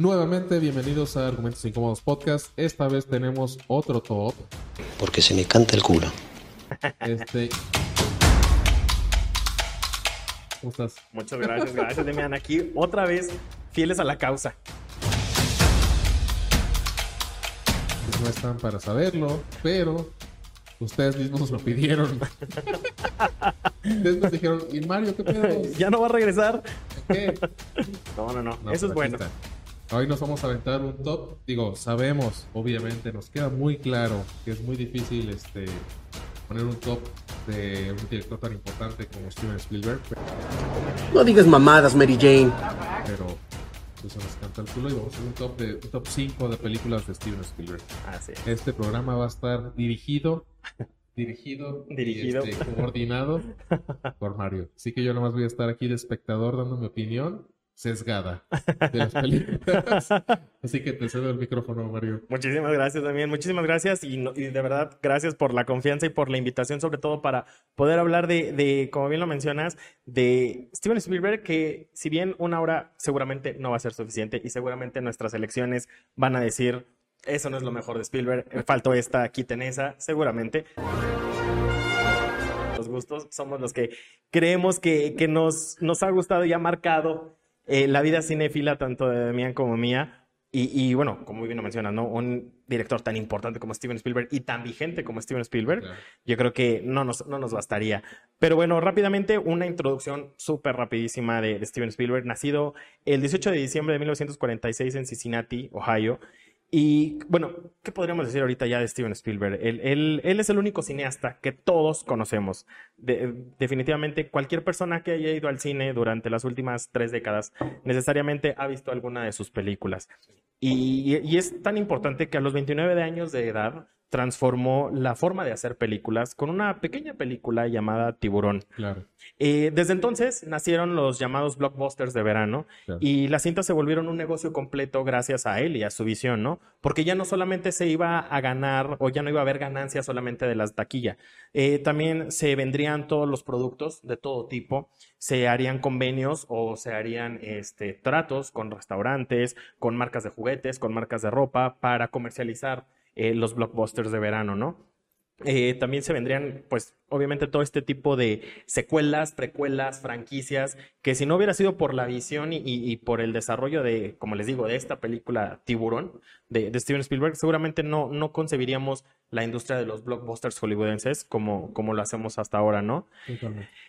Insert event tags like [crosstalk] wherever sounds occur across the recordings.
Nuevamente, bienvenidos a Argumentos Incómodos Podcast. Esta vez tenemos otro top. Porque se me canta el culo. Este. ¿Cómo estás? Muchas gracias, gracias, Demian. Aquí otra vez, fieles a la causa. Pues no están para saberlo, pero ustedes mismos nos lo pidieron. ustedes nos dijeron, ¿y Mario qué pedo? [laughs] ¿Ya no va a regresar? ¿Qué? No, no, no. No, Eso es pues bueno. está. Hoy nos vamos a aventar un top. Digo, sabemos, obviamente, nos queda muy claro que es muy difícil este poner un top de un director tan importante como Steven Spielberg, No digas mamadas, Mary Jane. pero pues se nos canta el culo y vamos a hacer un top de un top 5 de películas de Steven Spielberg. Así es. Este programa va a estar dirigido, dirigido, Dirigido. este, coordinado por Mario. Así que yo nomás voy a estar aquí de espectador dando mi opinión sesgada de las películas. [laughs] Así que te cedo el micrófono, Mario. Muchísimas gracias también, muchísimas gracias y, no- y de verdad gracias por la confianza y por la invitación, sobre todo para poder hablar de, de, como bien lo mencionas, de Steven Spielberg, que si bien una hora seguramente no va a ser suficiente y seguramente nuestras elecciones van a decir, eso no es lo mejor de Spielberg, eh, faltó esta, quiten esa, seguramente. Los gustos somos los que creemos que, que nos, nos ha gustado y ha marcado eh, la vida cinéfila tanto de Demian como mía. Y, y, bueno, como bien lo mencionas, ¿no? Un director tan importante como Steven Spielberg y tan vigente como Steven Spielberg, Claro. yo creo que no nos, no nos bastaría. Pero bueno, rápidamente, una introducción súper rapidísima de, de Steven Spielberg, nacido el 18 de diciembre de 1946 en Cincinnati, Ohio. Y bueno, ¿qué podríamos decir ahorita ya de Steven Spielberg? Él, es el único cineasta que todos conocemos. De- definitivamente, cualquier persona que haya ido al cine durante las últimas tres décadas necesariamente ha visto alguna de sus películas. Y, es tan importante que a los 29 de años de edad transformó la forma de hacer películas con una pequeña película llamada Tiburón. Claro. Eh, desde entonces nacieron los llamados blockbusters de verano Claro. y las cintas se volvieron un negocio completo gracias a él y a su visión, ¿no? Porque ya no solamente se iba a ganar o ya no iba a haber ganancias solamente de las taquilla, eh, también se vendrían todos los productos de todo tipo, se harían convenios o se harían este, tratos con restaurantes, con marcas de juguetes, con marcas de ropa para comercializar eh, los blockbusters de verano, ¿no? Eh, también se vendrían, pues, obviamente todo este tipo de secuelas, precuelas, franquicias, que si no hubiera sido por la visión y, y- y por el desarrollo de, como les digo, de esta película Tiburón de, de Steven Spielberg, seguramente no, no concebiríamos la industria de los blockbusters hollywoodenses como, como lo hacemos hasta ahora, ¿no?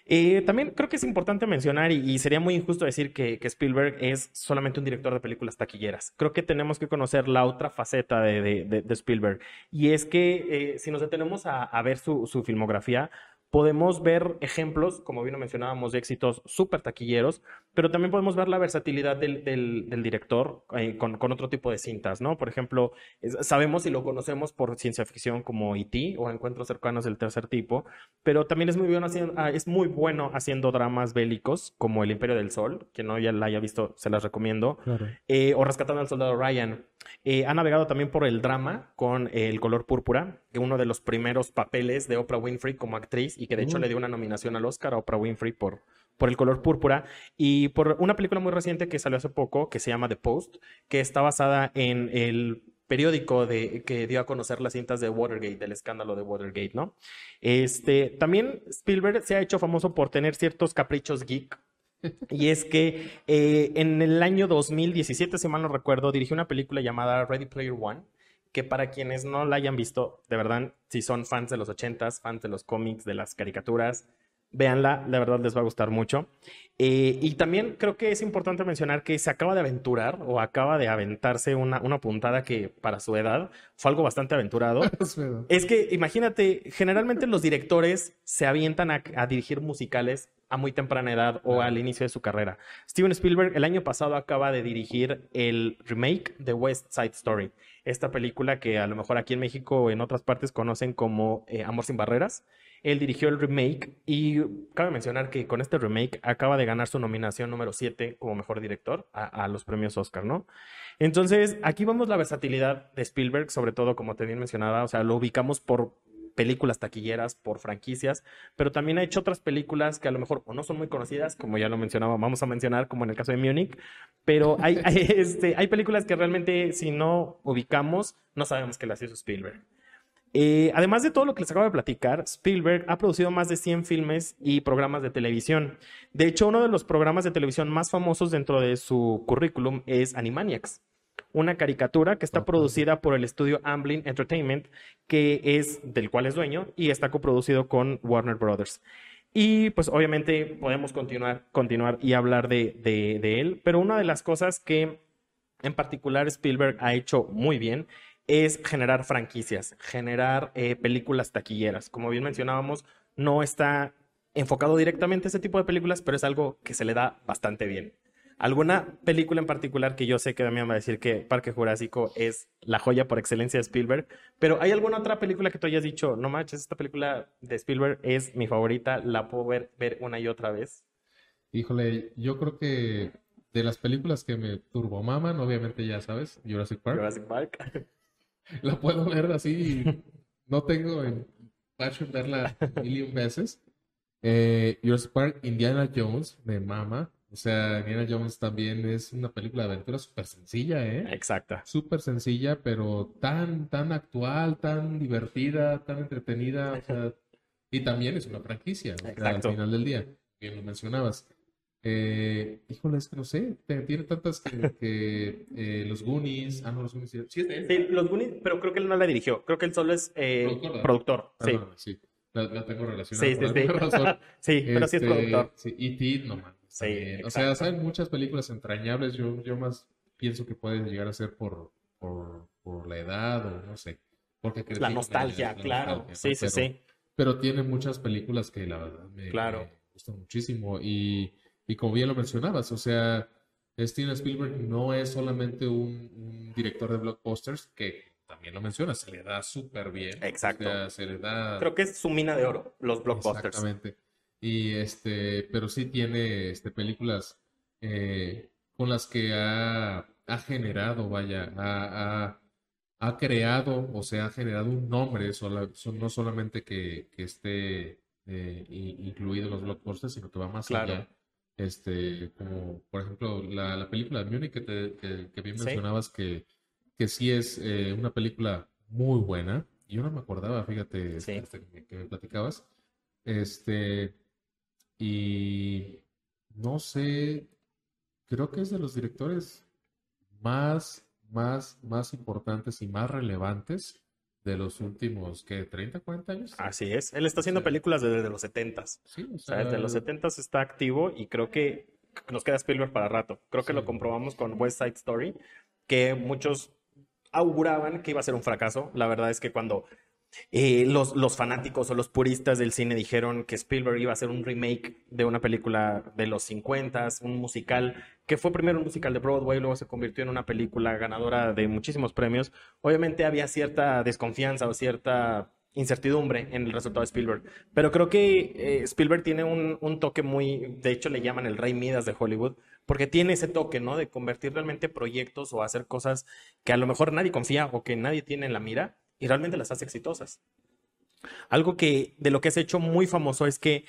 Eh, también creo que es importante mencionar, y, y sería muy injusto decir que, que Spielberg es solamente un director de películas taquilleras. Creo que tenemos que conocer la otra faceta de, de- de- de Spielberg. Y es que eh, si nos detenemos a, a ver su, su filmografía, podemos ver ejemplos, como bien lo mencionábamos, de éxitos súper taquilleros, pero también podemos ver la versatilidad del, del- del director eh, con, con otro tipo de cintas, ¿no? Por ejemplo, sabemos y lo conocemos por ciencia ficción como E.T. o Encuentros cercanos del tercer tipo, pero también es muy bueno haciendo, ah, es muy bueno haciendo dramas bélicos como El Imperio del Sol, que no ya la haya visto, se las recomiendo, Claro. eh, o Rescatando al Soldado Ryan. Eh, ha navegado también por el drama con El color púrpura, uno de los primeros papeles de Oprah Winfrey como actriz y que de hecho Mm. le dio una nominación al Oscar a Oprah Winfrey por, por El color púrpura y por una película muy reciente que salió hace poco que se llama The Post, que está basada en el periódico de, que dio a conocer las cintas de Watergate, del escándalo de Watergate, ¿no? Este, también Spielberg se ha hecho famoso por tener ciertos caprichos geek. [laughs] Y es que eh, en el año 2017, si mal no recuerdo, dirigió una película llamada Ready Player One, que para quienes no la hayan visto, de verdad, si son fans de los 80s, fans de los cómics, de las caricaturas, véanla, de verdad les va a gustar mucho. Eh, y también creo que es importante mencionar que se acaba de aventurar o acaba de aventarse una, una puntada que para su edad fue algo bastante aventurado. [laughs] Es que imagínate, generalmente los directores se avientan a, a dirigir musicales a muy temprana edad o al inicio de su carrera. Steven Spielberg el año pasado acaba de dirigir el remake de West Side Story, esta película que a lo mejor aquí en México o en otras partes conocen como eh, Amor sin Barreras. Él dirigió el remake y cabe mencionar que con este remake acaba de ganar su nominación número 7 como mejor director a, a los premios Oscar, ¿no? Entonces, aquí vemos la versatilidad de Spielberg, sobre todo como te bien mencionaba, o sea, lo ubicamos por películas taquilleras, por franquicias, pero también ha hecho otras películas que a lo mejor o no son muy conocidas, como ya lo mencionaba, vamos a mencionar, como en el caso de Munich, pero hay, [laughs] hay, este, hay películas que realmente si no ubicamos, no sabemos que las hizo Spielberg. Eh, además de todo lo que les acabo de platicar, Spielberg ha producido más de 100 filmes y programas de televisión. De hecho, uno de los programas de televisión más famosos dentro de su currículum es Animaniacs, una caricatura que está producida por el estudio Amblin Entertainment, que es del cual es dueño y está coproducido con Warner Brothers. Y pues obviamente podemos continuar, continuar y hablar de, de, de él, pero una de las cosas que en particular Spielberg ha hecho muy bien es generar franquicias, generar eh, películas taquilleras. Como bien mencionábamos, no está enfocado directamente a ese tipo de películas, pero es algo que se le da bastante bien. ¿Alguna película en particular que yo sé que Damián va a decir que Parque Jurásico es la joya por excelencia de Spielberg? Pero ¿hay alguna otra película que tú hayas dicho, no manches, esta película de Spielberg es mi favorita, la puedo ver, ver una y otra vez? Híjole, yo creo que de las películas que me turbomaman, obviamente ya sabes, Jurassic Park. Jurassic Park. [laughs] La puedo ver así. No tengo en verla mil y un veces. Eh, Jurassic Park, Indiana Jones, me mama. O sea, Indiana Jones también es una película de aventura súper sencilla, ¿eh? Exacta. Súper sencilla, pero tan, tan actual, tan divertida, tan entretenida. O sea, y también es una franquicia, o sea, al final del día. Bien lo mencionabas. Eh, híjole, es que no sé, tiene tantas que, que, eh, los Goonies, ah, no, los Goonies, sí, es de él. Sí, los Goonies, pero creo que él no la dirigió. Creo que él solo es eh, Productor, productor. Sí, Perdóname, sí. La, la tengo relacionada sí, sí. Sí. [laughs] Sí, pero sí es Este, productor. Sí, E.T., no mames. Sí. O sea, saben muchas películas entrañables. Yo, yo más pienso que pueden llegar a ser por, por, por la edad o no sé. Porque La nostalgia, la claro. nostalgia, Sí, ¿no? sí, Pero- sí. Pero tiene muchas películas que la verdad me, Claro. me gustan muchísimo. Y, y como bien lo mencionabas, o sea, Steven Spielberg no es solamente un, un director de blockbusters, que también lo menciona, se le da súper bien. Exacto. O sea, se le da. Creo que es su mina de oro, los blockbusters. Exactamente. Y este, pero sí tiene este, películas eh, con las que ha, ha generado, vaya, ha, ha- ha creado o se ha generado un nombre, sola- so- no solamente que, que esté eh, incluido en los blockbusters, sino que va más Claro. allá. Este, como por ejemplo la, la película de Munich que, te- que, que bien Sí. mencionabas que, que sí es eh, una película muy buena. Yo no me acordaba, fíjate, Sí. este, que me platicabas. Este, y no sé, creo que es de los directores más, más, más importantes y más relevantes de los últimos, ¿qué? ¿30, 40 años? Así es. Él está haciendo Sí. películas desde los 70s. Sí, o O sea, desde los sea, 70s está activo y creo que nos queda Spielberg para rato. Creo que Sí. lo comprobamos con West Side Story, que muchos auguraban que iba a ser un fracaso. La verdad es que cuando eh, los, los fanáticos o los puristas del cine dijeron que Spielberg iba a hacer un remake de una película de los 50s, un musical, que fue primero un musical de Broadway, luego se convirtió en una película ganadora de muchísimos premios, obviamente había cierta desconfianza o cierta incertidumbre en el resultado de Spielberg. Pero creo que eh, Spielberg tiene un, un toque muy, de hecho le llaman el rey Midas de Hollywood, porque tiene ese toque, ¿no? De convertir realmente proyectos o hacer cosas que a lo mejor nadie confía o que nadie tiene en la mira y realmente las hace exitosas. Algo que de lo que has hecho muy famoso es que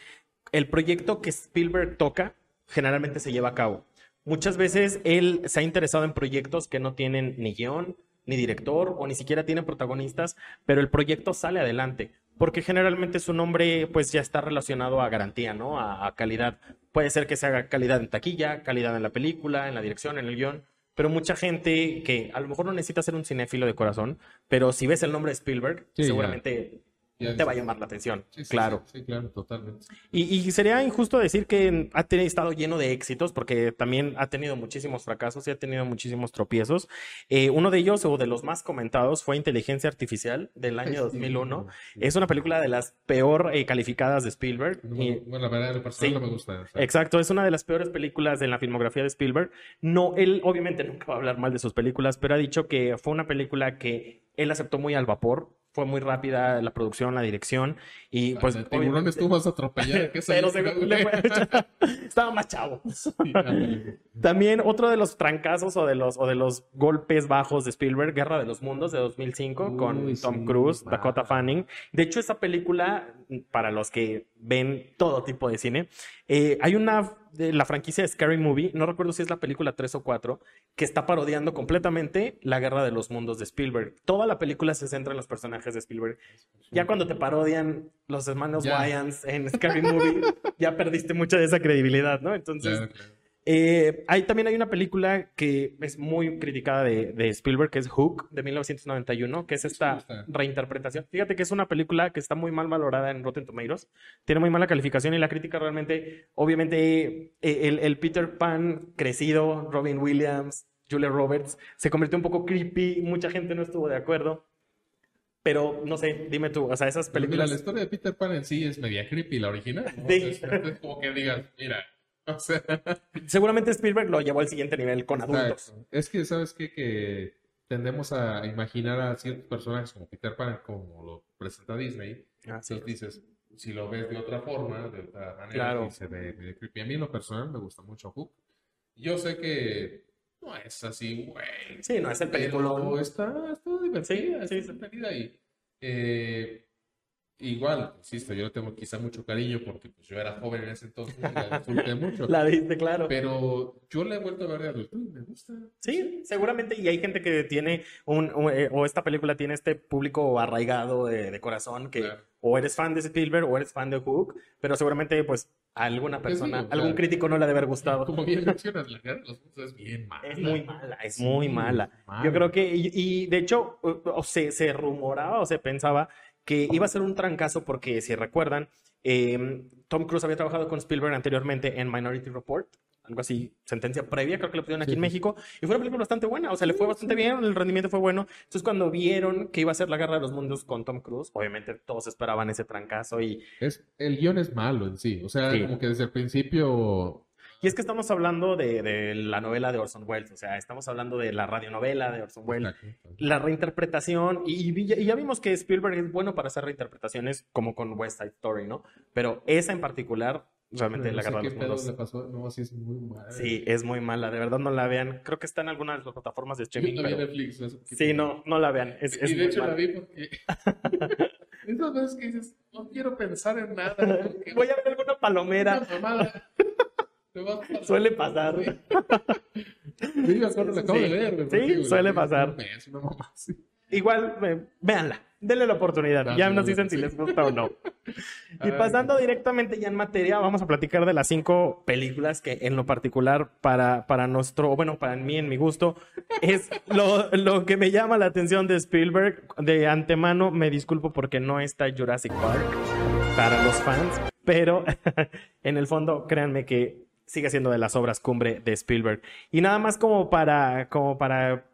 el proyecto que Spielberg toca generalmente se lleva a cabo. Muchas veces él se ha interesado en proyectos que no tienen ni guion, ni director o ni siquiera tienen protagonistas, pero el proyecto sale adelante, porque generalmente su nombre pues ya está relacionado a garantía, ¿no? A, a calidad. Puede ser que se haga calidad en taquilla, calidad en la película, en la dirección, en el guion, pero mucha gente que a lo mejor no necesita ser un cinéfilo de corazón, pero si ves el nombre de Spielberg, Sí, seguramente Ya te va a llamar la atención. sí, sí, claro. Sí, sí, claro, totalmente. Y, y sería injusto decir que ha tenido, estado lleno de éxitos, porque también ha tenido muchísimos fracasos y ha tenido muchísimos tropiezos. Eh, uno de ellos, o de los más comentados, fue Inteligencia Artificial del año Sí, 2001. sí. Es una película de las peor eh, calificadas de Spielberg. No, y- bueno, la verdad, en lo personal no me gusta. o sea, Exacto, es una de las peores películas en la filmografía de Spielberg. No, él obviamente nunca va a hablar mal de sus películas, pero ha dicho que fue una película que él aceptó muy al vapor, fue muy rápida la producción, la dirección y pues el tiburón estuvo más atropellado [laughs] que pero se- le güey. fue- [laughs] estaba más chavo. Sí. También otro de los trancazos o de los, o de los golpes bajos de Spielberg, Guerra de los Mundos de 2005 con Tom sí, Cruise. Dakota Fanning. De hecho, esa película, para los que ven todo tipo de cine, eh, hay una de la franquicia de Scary Movie, no recuerdo si es la película 3 o 4, que está parodiando completamente la Guerra de los Mundos de Spielberg. Toda la película se centra en los personajes de Spielberg. Ya cuando te parodian los hermanos. Wayans en Scary Movie, ya perdiste mucha de esa credibilidad, ¿no? Entonces. Eh, hay, también hay una película que es muy criticada de, de Spielberg, que es Hook, de 1991, que es esta reinterpretación. Fíjate que es una película que está muy mal valorada en Rotten Tomatoes, tiene muy mala calificación y la crítica realmente, obviamente, eh, el, el Peter Pan crecido, Robin Williams, Julia Roberts, se convirtió un poco creepy, mucha gente no estuvo de acuerdo. Pero no sé, dime tú, o sea, esas Pero mira, películas. la historia de Peter Pan en sí es media creepy, la original. ¿no? Sí. Entonces, es como que digas, mira, [laughs] o sea, Seguramente Spielberg lo llevó al siguiente nivel con adultos. exacto. Es que, ¿sabes qué? Que tendemos a imaginar a ciertos personajes como Peter Pan, como lo presenta Disney. Así Entonces dices, si lo ves de otra forma, de otra manera, Claro. sí se ve medio creepy. A mí en lo personal me gusta mucho Hook. Yo sé que no es así, güey. Sí, no es el Pero película. está, está divertida, Sí, está sí, sí. entretenida y eh, igual, insisto, yo le tengo quizá mucho cariño porque pues, yo era joven en ese entonces y la disfruté [laughs] mucho. La viste, claro. Pero yo la he vuelto a ver de adulto y me gusta. Sí, seguramente. Y hay gente que tiene un, un- eh, o esta película tiene este público arraigado de, de corazón que Claro. o eres fan de Spielberg o eres fan de Hook, pero seguramente pues a alguna persona, digo, o algún sea, crítico no le ha de haber gustado. Como bien mencionas, la guerra de los es bien mala. Es muy mala, es muy Sí, mala. mala. Yo creo que, y, y de hecho, o, o se, se rumoraba o se pensaba que iba a ser un trancazo porque, si recuerdan, eh, Tom Cruise había trabajado con Spielberg anteriormente en Minority Report, algo así, sentencia previa, creo que lo pusieron aquí Sí, en. México, y fue una película bastante buena, o sea, le fue bastante bien, el rendimiento fue bueno. Entonces, cuando vieron que iba a ser la guerra de los mundos con Tom Cruise, obviamente todos esperaban ese trancazo y Es, el guion es malo en sí. O sea, Sí. como que desde el principio. Y es que estamos hablando de, de la novela de Orson Welles, o sea, estamos hablando de la radionovela de Orson Welles, la reinterpretación, y, ya vimos que Spielberg es bueno para hacer reinterpretaciones como con West Side Story, ¿no? Pero esa en particular, realmente No la qué los Mundos, le pasó. No, así es muy mal. sí, es muy mala, de verdad no la vean. Creo que está en alguna de las plataformas de Yo streaming, no pero- Netflix. sí, no, no la vean, es, es y de hecho la mala. vi porque. [laughs] Esas veces que dices, no quiero pensar en nada. Voy a ver alguna palomera, [laughs] Pasar. suele pasar. Acuerdo, [laughs] la acabo Sí. de ver. güey, Sí, porque, güey, suele pasar. una mamá. Igual, véanla, denle la oportunidad. Dale, ya nos dicen si sí. les gusta o no. [laughs] Y pasando directamente ya en materia, vamos a platicar de las cinco películas que en lo particular para, para nuestro, bueno, para mí, en mi gusto, es lo, lo que me llama la atención de Spielberg. De antemano me disculpo porque no está Jurassic Park para los fans, pero [laughs] en el fondo créanme que sigue siendo de las obras cumbre de Spielberg. Y nada más como para, como para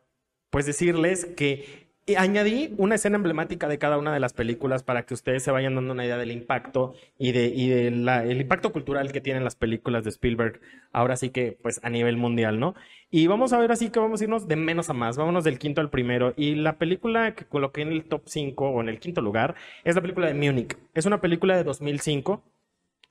pues decirles que y añadí una escena emblemática de cada una de las películas para que ustedes se vayan dando una idea del impacto y de, y de la- el impacto cultural que tienen las películas de Spielberg, ahora sí que pues a nivel mundial, ¿no? Y vamos a ver así que vamos a irnos de menos a más, vámonos del quinto al primero. Y la película que coloqué en el top 5 o en el quinto lugar es la película de Munich. Es una película de 2005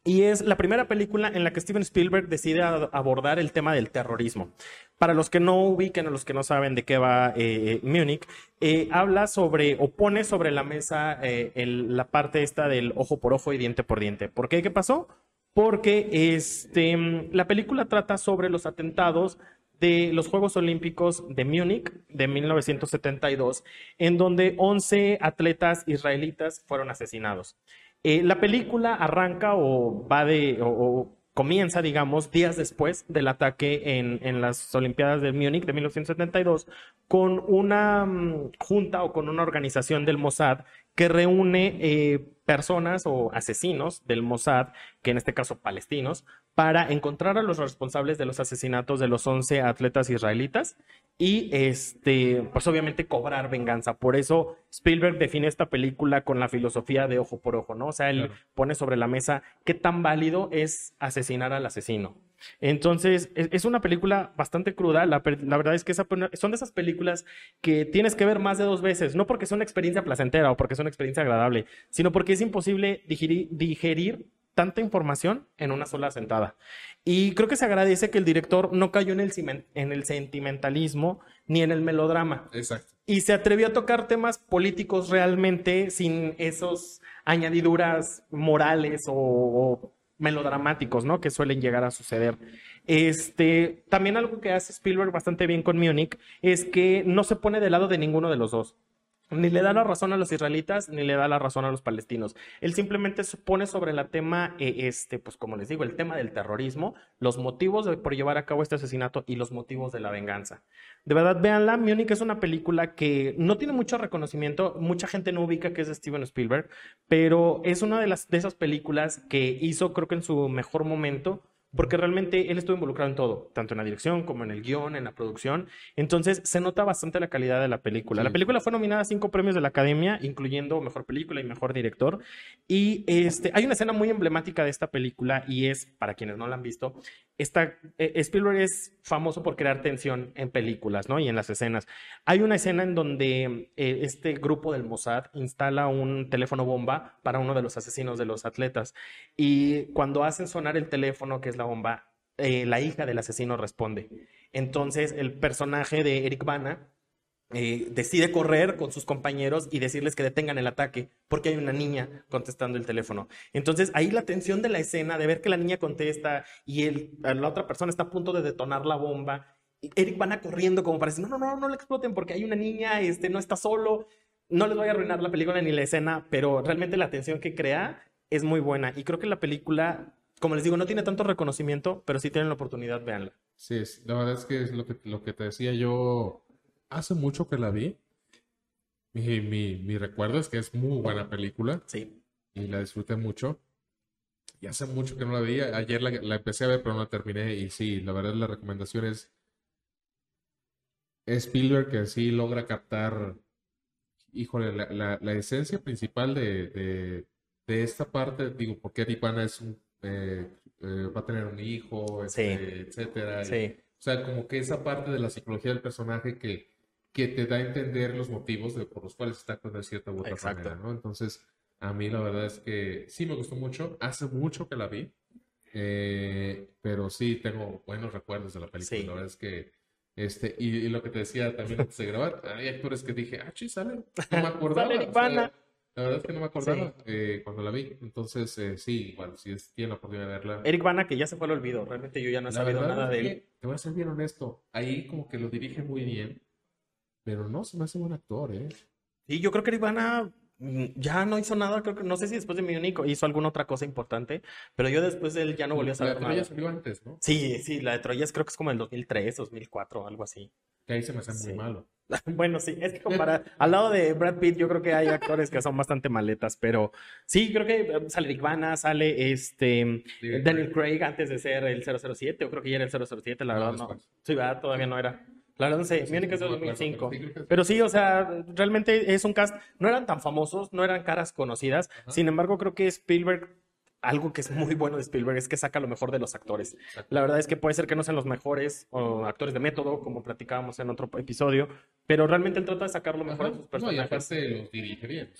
y es la primera película en la que Steven Spielberg decide abordar el tema del terrorismo. Para los que no ubiquen o los que no saben de qué va eh, Múnich, eh, habla sobre o pone sobre la mesa eh, la parte esta del ojo por ojo y diente por diente. ¿Por qué? ¿Qué pasó? Porque este, la película trata sobre los atentados de los Juegos Olímpicos de Múnich de 1972, en donde 11 atletas israelitas fueron asesinados. Eh, la película arranca o va de, o, comienza, digamos, días después del ataque en, en las Olimpiadas de Múnich de 1972, con una mm, junta o con una organización del Mossad que reúne eh, personas o asesinos del Mossad, que en este caso palestinos, para encontrar a los responsables de los asesinatos de los 11 atletas israelitas y este, pues obviamente cobrar venganza. Por eso Spielberg define esta película con la filosofía de ojo por ojo, ¿no? O sea, él Claro. pone sobre la mesa qué tan válido es asesinar al asesino. Entonces, es, es una película bastante cruda. La, verdad es que esa, son de esas películas que tienes que ver más de dos veces, no porque sea una experiencia placentera o porque sea una experiencia agradable, sino porque es imposible digerir, digerir tanta información en una sola sentada. Y creo que se agradece que el director no cayó en el, cimen- en el sentimentalismo ni en el melodrama Exacto. y se atrevió a tocar temas políticos realmente sin esos añadiduras morales o, o melodramáticos, ¿no? Que suelen llegar a suceder. Este, también algo que hace Spielberg bastante bien con Múnich es que no se pone del lado de ninguno de los dos. Ni le da la razón a los israelitas, ni le da la razón a los palestinos. Él simplemente pone sobre el tema, eh, este, pues como les digo, el tema del terrorismo, los motivos de- por llevar a cabo este asesinato y los motivos de la venganza. De verdad, véanla. Múnich es una película que no tiene mucho reconocimiento. Mucha gente no ubica que es de Steven Spielberg, pero es una de, las, de esas películas que hizo, creo que en su mejor momento, porque realmente él estuvo involucrado en todo, tanto en la dirección como en el guion, en la producción. Entonces se nota bastante la calidad de la película. La Sí. película fue nominada a cinco premios de la Academia, incluyendo Mejor Película y Mejor Director. Y este, hay una escena muy emblemática de esta película y es, para quienes no la han visto, esta, eh, Spielberg es famoso por crear tensión en películas, ¿no? Y en las escenas. Hay una escena en donde eh, este grupo del Mossad instala un teléfono bomba para uno de los asesinos de los atletas. Y cuando hacen sonar el teléfono, que es la bomba, eh, la hija del asesino responde. Entonces, el personaje de Eric Bana eh, decide correr con sus compañeros y decirles que detengan el ataque porque hay una niña contestando el teléfono. Entonces ahí la tensión de la escena, de ver que la niña contesta y el, la otra persona está a punto de detonar la bomba. Eric van a corriendo como para decir, no, no, no, no le exploten porque hay una niña, este, no está solo. No les voy a arruinar la película ni la escena, pero realmente la tensión que crea es muy buena. Y creo que la película, como les digo, no tiene tanto reconocimiento, pero si tienen la oportunidad, véanla. Sí, es- la verdad es que es lo que, lo que te decía yo hace mucho que la vi. Mi, mi, mi recuerdo es que es muy buena película Sí. y la disfruté mucho. Y hace mucho que no la vi. Ayer la, la empecé a ver, pero no la terminé. Y sí, la verdad la recomendación es Spielberg que sí logra captar, híjole, la, la, la esencia principal de, de, de esta parte. Digo, porque Eddie Pana es un, eh, eh, va a tener un hijo, este, etcétera. y- Sí. o sea, como que esa parte de la psicología del personaje que, que te da a entender los motivos de, por los cuales está actuando de cierta u otra Exacto. manera, ¿no? Entonces, a mí la verdad es que sí me gustó mucho. Hace mucho que la vi. eh, pero sí tengo buenos recuerdos de la película. Sí. La verdad es que, este, y, y lo que te decía también antes de grabar, hay actores que dije, ah, sí, sale. No me [laughs] acordaba. Sale La verdad es que no me acordaba eh, cuando la vi. Entonces, eh, sí, igual, si es, tienen la oportunidad de verla. Eric Bana, que ya se fue al olvido. Realmente yo ya no he La sabido verdad nada de él. Te voy a ser bien honesto. Ahí como que lo dirige muy bien. Pero no se me hace buen actor, ¿eh? Sí, yo creo que Eric Bana ya no hizo nada. Creo que, no sé si después de Múnich hizo alguna otra cosa importante, pero yo después de él ya no volví a La saber nada. salió antes, ¿no? Sí, sí, la de Troyes creo que es como el 2003, 2004, algo así. Que ahí se me hace muy Sí. malo. [laughs] Bueno, sí, es que [laughs] compara, al lado de Brad Pitt yo creo que hay actores que son bastante maletas, pero sí, creo que eh, sale Eric Bana, sale este David Daniel Craig antes de ser el 007, o creo que ya era el 007, la No, verdad no. Sí, ¿verdad? Todavía no era. La verdad no sé, Sí, Múnich es de no me acuerdo, 2005. pero sí o sea, realmente es un cast, no eran tan famosos, no eran caras conocidas, Ajá. sin embargo creo que Spielberg, algo que es muy bueno de Spielberg es que saca lo mejor de los actores. Exacto. La verdad es que puede ser que no sean los mejores o actores de método, como platicábamos en otro episodio, pero realmente él trata de sacar lo mejor Ajá. de sus No, y personajes. aparte los dirige bien.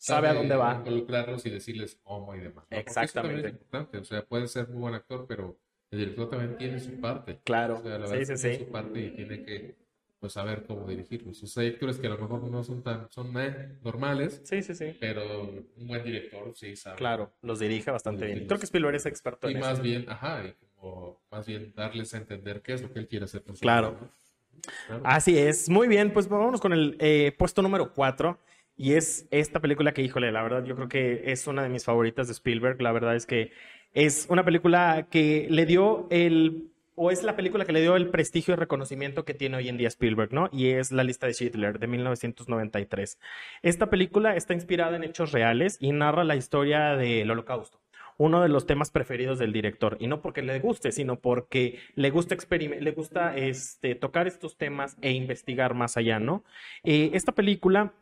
Sabe, a dónde va. Involucrarlos y decirles cómo y demás. Exactamente. es importante. O sea, puede ser muy buen actor, pero el director también tiene su parte. Claro, O sea, la sí, verdad sí, que tiene sí. su parte y tiene que pues, saber cómo dirigirlos. O sea, hay actores que a lo mejor no son tan son eh, normales, Sí, sí, sí. pero un buen director sí sabe. Claro, los dirige bastante bien. Creo que Spielberg es experto Y en más bien, ajá, y como más bien darles a entender qué es lo que él quiere hacer con su Claro. vida, ¿no? Claro. Así es. Muy bien, pues vámonos con el eh, puesto número 4. Y es esta película que, híjole, la verdad, yo creo que es una de mis favoritas de Spielberg. La verdad es que es una película que le dio el, o es la película que le dio el prestigio y reconocimiento que tiene hoy en día Spielberg, ¿no? Y es La lista de Schindler de 1993. Esta película está inspirada en hechos reales y narra la historia del Holocausto uno de los temas preferidos del director. Y no porque le guste, sino porque le gusta, le gusta este, tocar estos temas e investigar más allá, ¿no? Eh, esta película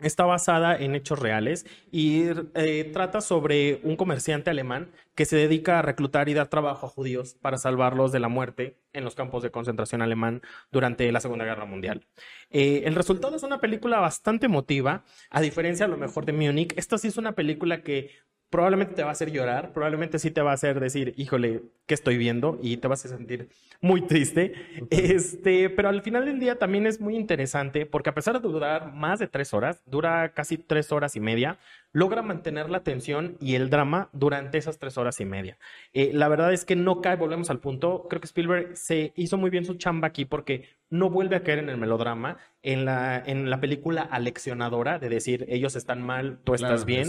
Está basada en hechos reales y eh, trata sobre un comerciante alemán que se dedica a reclutar y dar trabajo a judíos para salvarlos de la muerte en los campos de concentración alemán durante la Segunda Guerra Mundial. Eh, el resultado es una película bastante emotiva, a diferencia a lo mejor de Munich. Esta sí es una película que probablemente te va a hacer llorar, probablemente sí te va a hacer decir, híjole, ¿qué estoy viendo? Y te vas a sentir muy triste. Este, pero al final del día también es muy interesante porque a pesar de durar más de tres horas, dura casi tres horas y media, logra mantener la tensión y el drama durante esas tres horas y media. Eh, la verdad es que no cae, volvemos al punto, creo que Spielberg se hizo muy bien su chamba aquí porque no vuelve a caer en el melodrama, en la, en la película aleccionadora de decir ellos están mal, tú estás bien,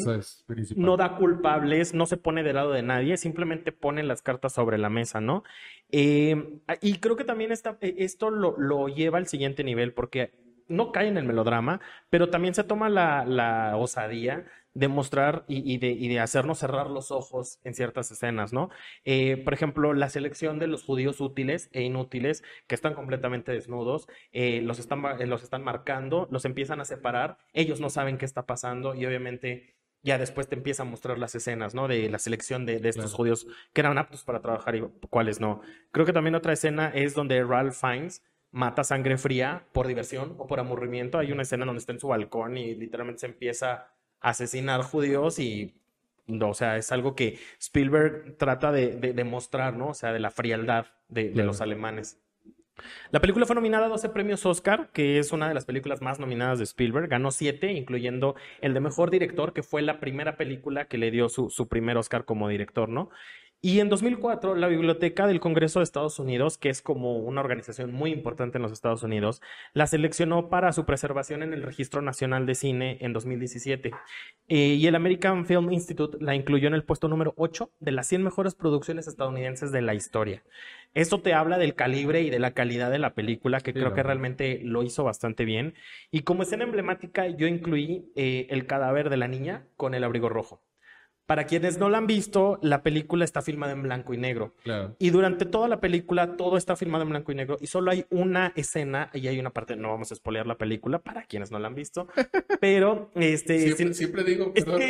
no da culpables, no se pone del lado de nadie, simplemente pone las cartas sobre la mesa, ¿no? Eh, y creo que también esta, esto lo, lo lleva al siguiente nivel porque no cae en el melodrama, pero también se toma la, la osadía de mostrar y, de, hacernos cerrar los ojos en ciertas escenas, ¿no? Eh, por ejemplo, la selección de los judíos útiles e inútiles que están completamente desnudos, eh, los, están, eh, los están marcando, los empiezan a separar, ellos no saben qué está pasando y obviamente ya después te empieza a mostrar las escenas, ¿no? De la selección de, estos judíos que eran aptos para trabajar y cuáles no. Creo que también otra escena es donde Ralph Fiennes mata sangre fría por diversión o por aburrimiento. Hay una escena donde está en su balcón y literalmente se empieza asesinar judíos y, o sea, es algo que Spielberg trata de, demostrar, ¿no? O sea, de la frialdad de, los alemanes. La película fue nominada a 12 premios Oscar, que es una de las películas más nominadas de Spielberg. Ganó 7, incluyendo el de Mejor Director, que fue la primera película que le dio su, su primer Oscar como director, ¿no? Y en 2004, la Biblioteca del Congreso de Estados Unidos, que es como una organización muy importante en los Estados Unidos, la seleccionó para su preservación en el Registro Nacional de Cine en 2017. Eh, y el American Film Institute la incluyó en el puesto número 8 de las 100 mejores producciones estadounidenses de la historia. Esto te habla del calibre y de la calidad de la película, que creo que realmente lo hizo bastante bien. Y como escena emblemática, yo incluí eh, el cadáver de la niña con el abrigo rojo. Para quienes no la han visto, la película está filmada en blanco y negro. Y durante toda la película todo está filmado en blanco y negro y solo hay una escena y hay una parte, no vamos a spoilear la película para quienes no la han visto, [laughs] pero este siempre, digo, perdón,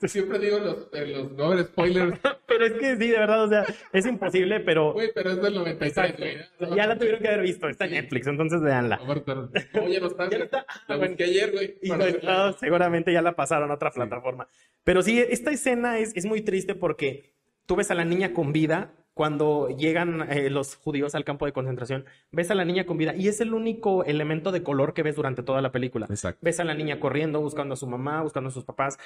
siempre digo los, los no spoilers. [laughs] pero es que sí, de verdad, o sea, es imposible, pero Güey, pero es del 93, Ya la tuvieron que haber visto, está en Netflix, entonces veanla. No, ya no está. ya no está. La busqué ayer, güey. Y seguramente ya la pasaron a otra plataforma. Pero sí, esta escena es, es muy triste porque tú ves a la niña con vida cuando llegan eh, los judíos al campo de concentración, ves a la niña con vida y es el único elemento de color que ves durante toda la película. Exacto. Ves a la niña corriendo, buscando a su mamá, buscando a sus papás,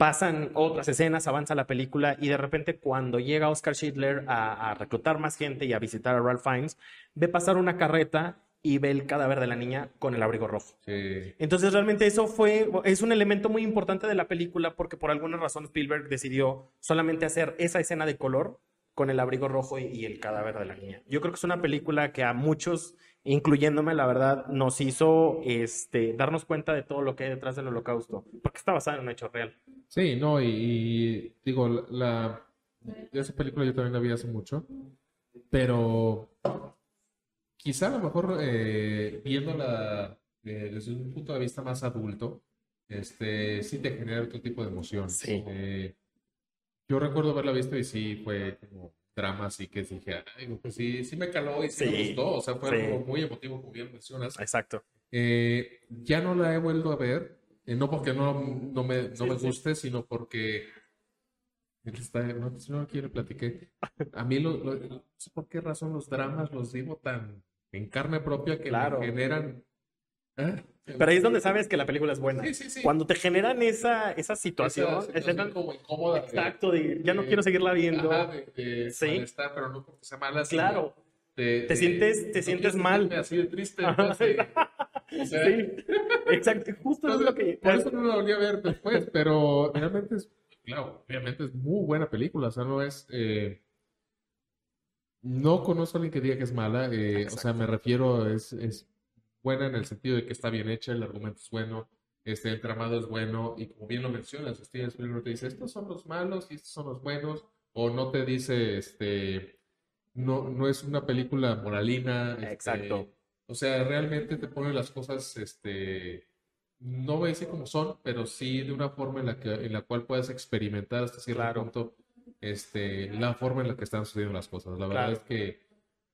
pasan otras escenas, avanza la película y de repente cuando llega Oscar Schindler a, a reclutar más gente y a visitar a Ralph Fiennes, ve pasar una carreta y ve el cadáver de la niña con el abrigo rojo. Entonces realmente eso fue, es un elemento muy importante de la película porque por alguna razón Spielberg decidió solamente hacer esa escena de color con el abrigo rojo y, el cadáver de la niña. Yo creo que es una película que a muchos, incluyéndome la verdad, nos hizo este, darnos cuenta de todo lo que hay detrás del holocausto, porque está basada en un hecho real. Sí, no, y, digo, la, esa película yo también la vi hace mucho, pero quizá a lo mejor eh, viéndola eh, desde un punto de vista más adulto, este, sí te genera otro tipo de emoción. Eh, yo recuerdo haberla visto y sí fue como drama, así que dije, Ay, pues sí, sí me caló y sí, me gustó. O sea, fue algo muy emotivo, como bien mencionas. Exacto. ya no la he vuelto a ver, no porque no, no me, no me guste, sino porque Está, no, no quiero platiqué. A mí, lo, no sé por qué razón los dramas los digo tan en carne propia que me generan. ¿Eh? Pero ahí es donde sabes que la película es buena. Sí, sí, sí. Cuando te generan esa, esa situación, esa como incómoda. Exacto, de, ya no quiero seguirla viendo. Ajá, de, sí. Está, pero no porque sea mala. Claro. te sientes, te sientes mal. Así de triste. [laughs] sí. Exacto, justo es lo que. Por eso no la volví a ver después, [laughs] pero realmente es, claro, obviamente es muy buena película. O sea, no es. Eh, no conozco a alguien que diga que es mala, eh, o sea, me refiero, es, es buena en el sentido de que está bien hecha, el argumento es bueno, este, el tramado es bueno, y como bien lo mencionas, Steven Spielberg te dice, estos son los malos y estos son los buenos, o no te dice, este, no, no es una película moralina. Este, Exacto. O sea, realmente te pone las cosas, este, no voy a decir como son, pero sí de una forma en la que, en la cual puedes experimentar hasta cierto Claro. punto este, la forma en la que están sucediendo las cosas. La verdad Claro. es que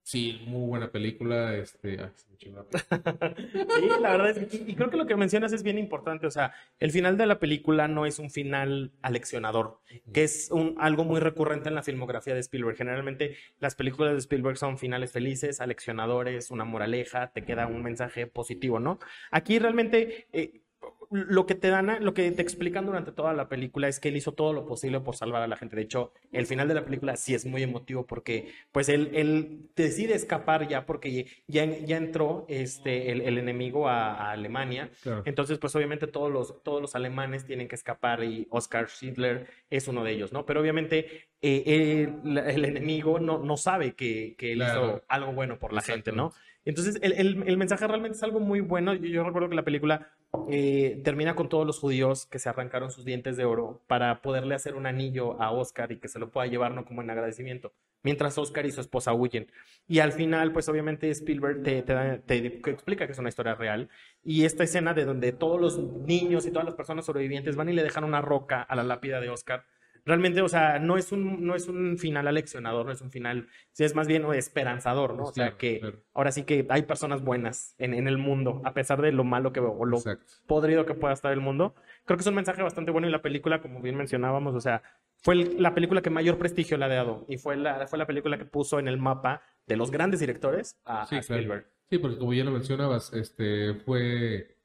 sí, muy buena película. Este, ay, se me [laughs] Sí, la verdad es que, y creo que lo que mencionas es bien importante, o sea, el final de la película no es un final aleccionador, que es un, algo muy recurrente en la filmografía de Spielberg. Generalmente las películas de Spielberg son finales felices, aleccionadores, una moraleja, te queda un mensaje positivo, ¿no? Aquí realmente eh, lo que te dan, lo que te explican durante toda la película es que él hizo todo lo posible por salvar a la gente. De hecho, el final de la película sí es muy emotivo porque pues él, él decide escapar ya porque ya, ya entró este, el, el enemigo a, a Alemania. Claro. Entonces, pues obviamente todos los, todos los alemanes tienen que escapar y Oscar Schindler es uno de ellos, ¿no? Pero obviamente eh, el, el enemigo no, no sabe que, que él Claro. hizo algo bueno por la gente, ¿no? Entonces, el, el- el mensaje realmente es algo muy bueno. Yo, yo recuerdo que la película eh, termina con todos los judíos que se arrancaron sus dientes de oro para poderle hacer un anillo a Oscar y que se lo pueda llevar, ¿no? Como en agradecimiento. Mientras Oscar y su esposa huyen. Y al final, pues obviamente Spielberg te, te te explica que es una historia real. Y esta escena de donde todos los niños y todas las personas sobrevivientes van y le dejan una roca a la lápida de Oscar. Realmente, o sea, no es un, no es un final aleccionador, no es un final, sí, es más bien esperanzador, ¿no? Pues O sea, claro, que claro. ahora sí que hay personas buenas en, en el mundo, a pesar de lo malo que o lo Exacto. podrido que pueda estar el mundo. Creo que es un mensaje bastante bueno y la película, como bien mencionábamos, o sea, fue el- la película que mayor prestigio le ha dado y fue la, fue la película que puso en el mapa de los grandes directores a, Sí, a claro. Spielberg. Sí, porque como ya lo mencionabas, este fue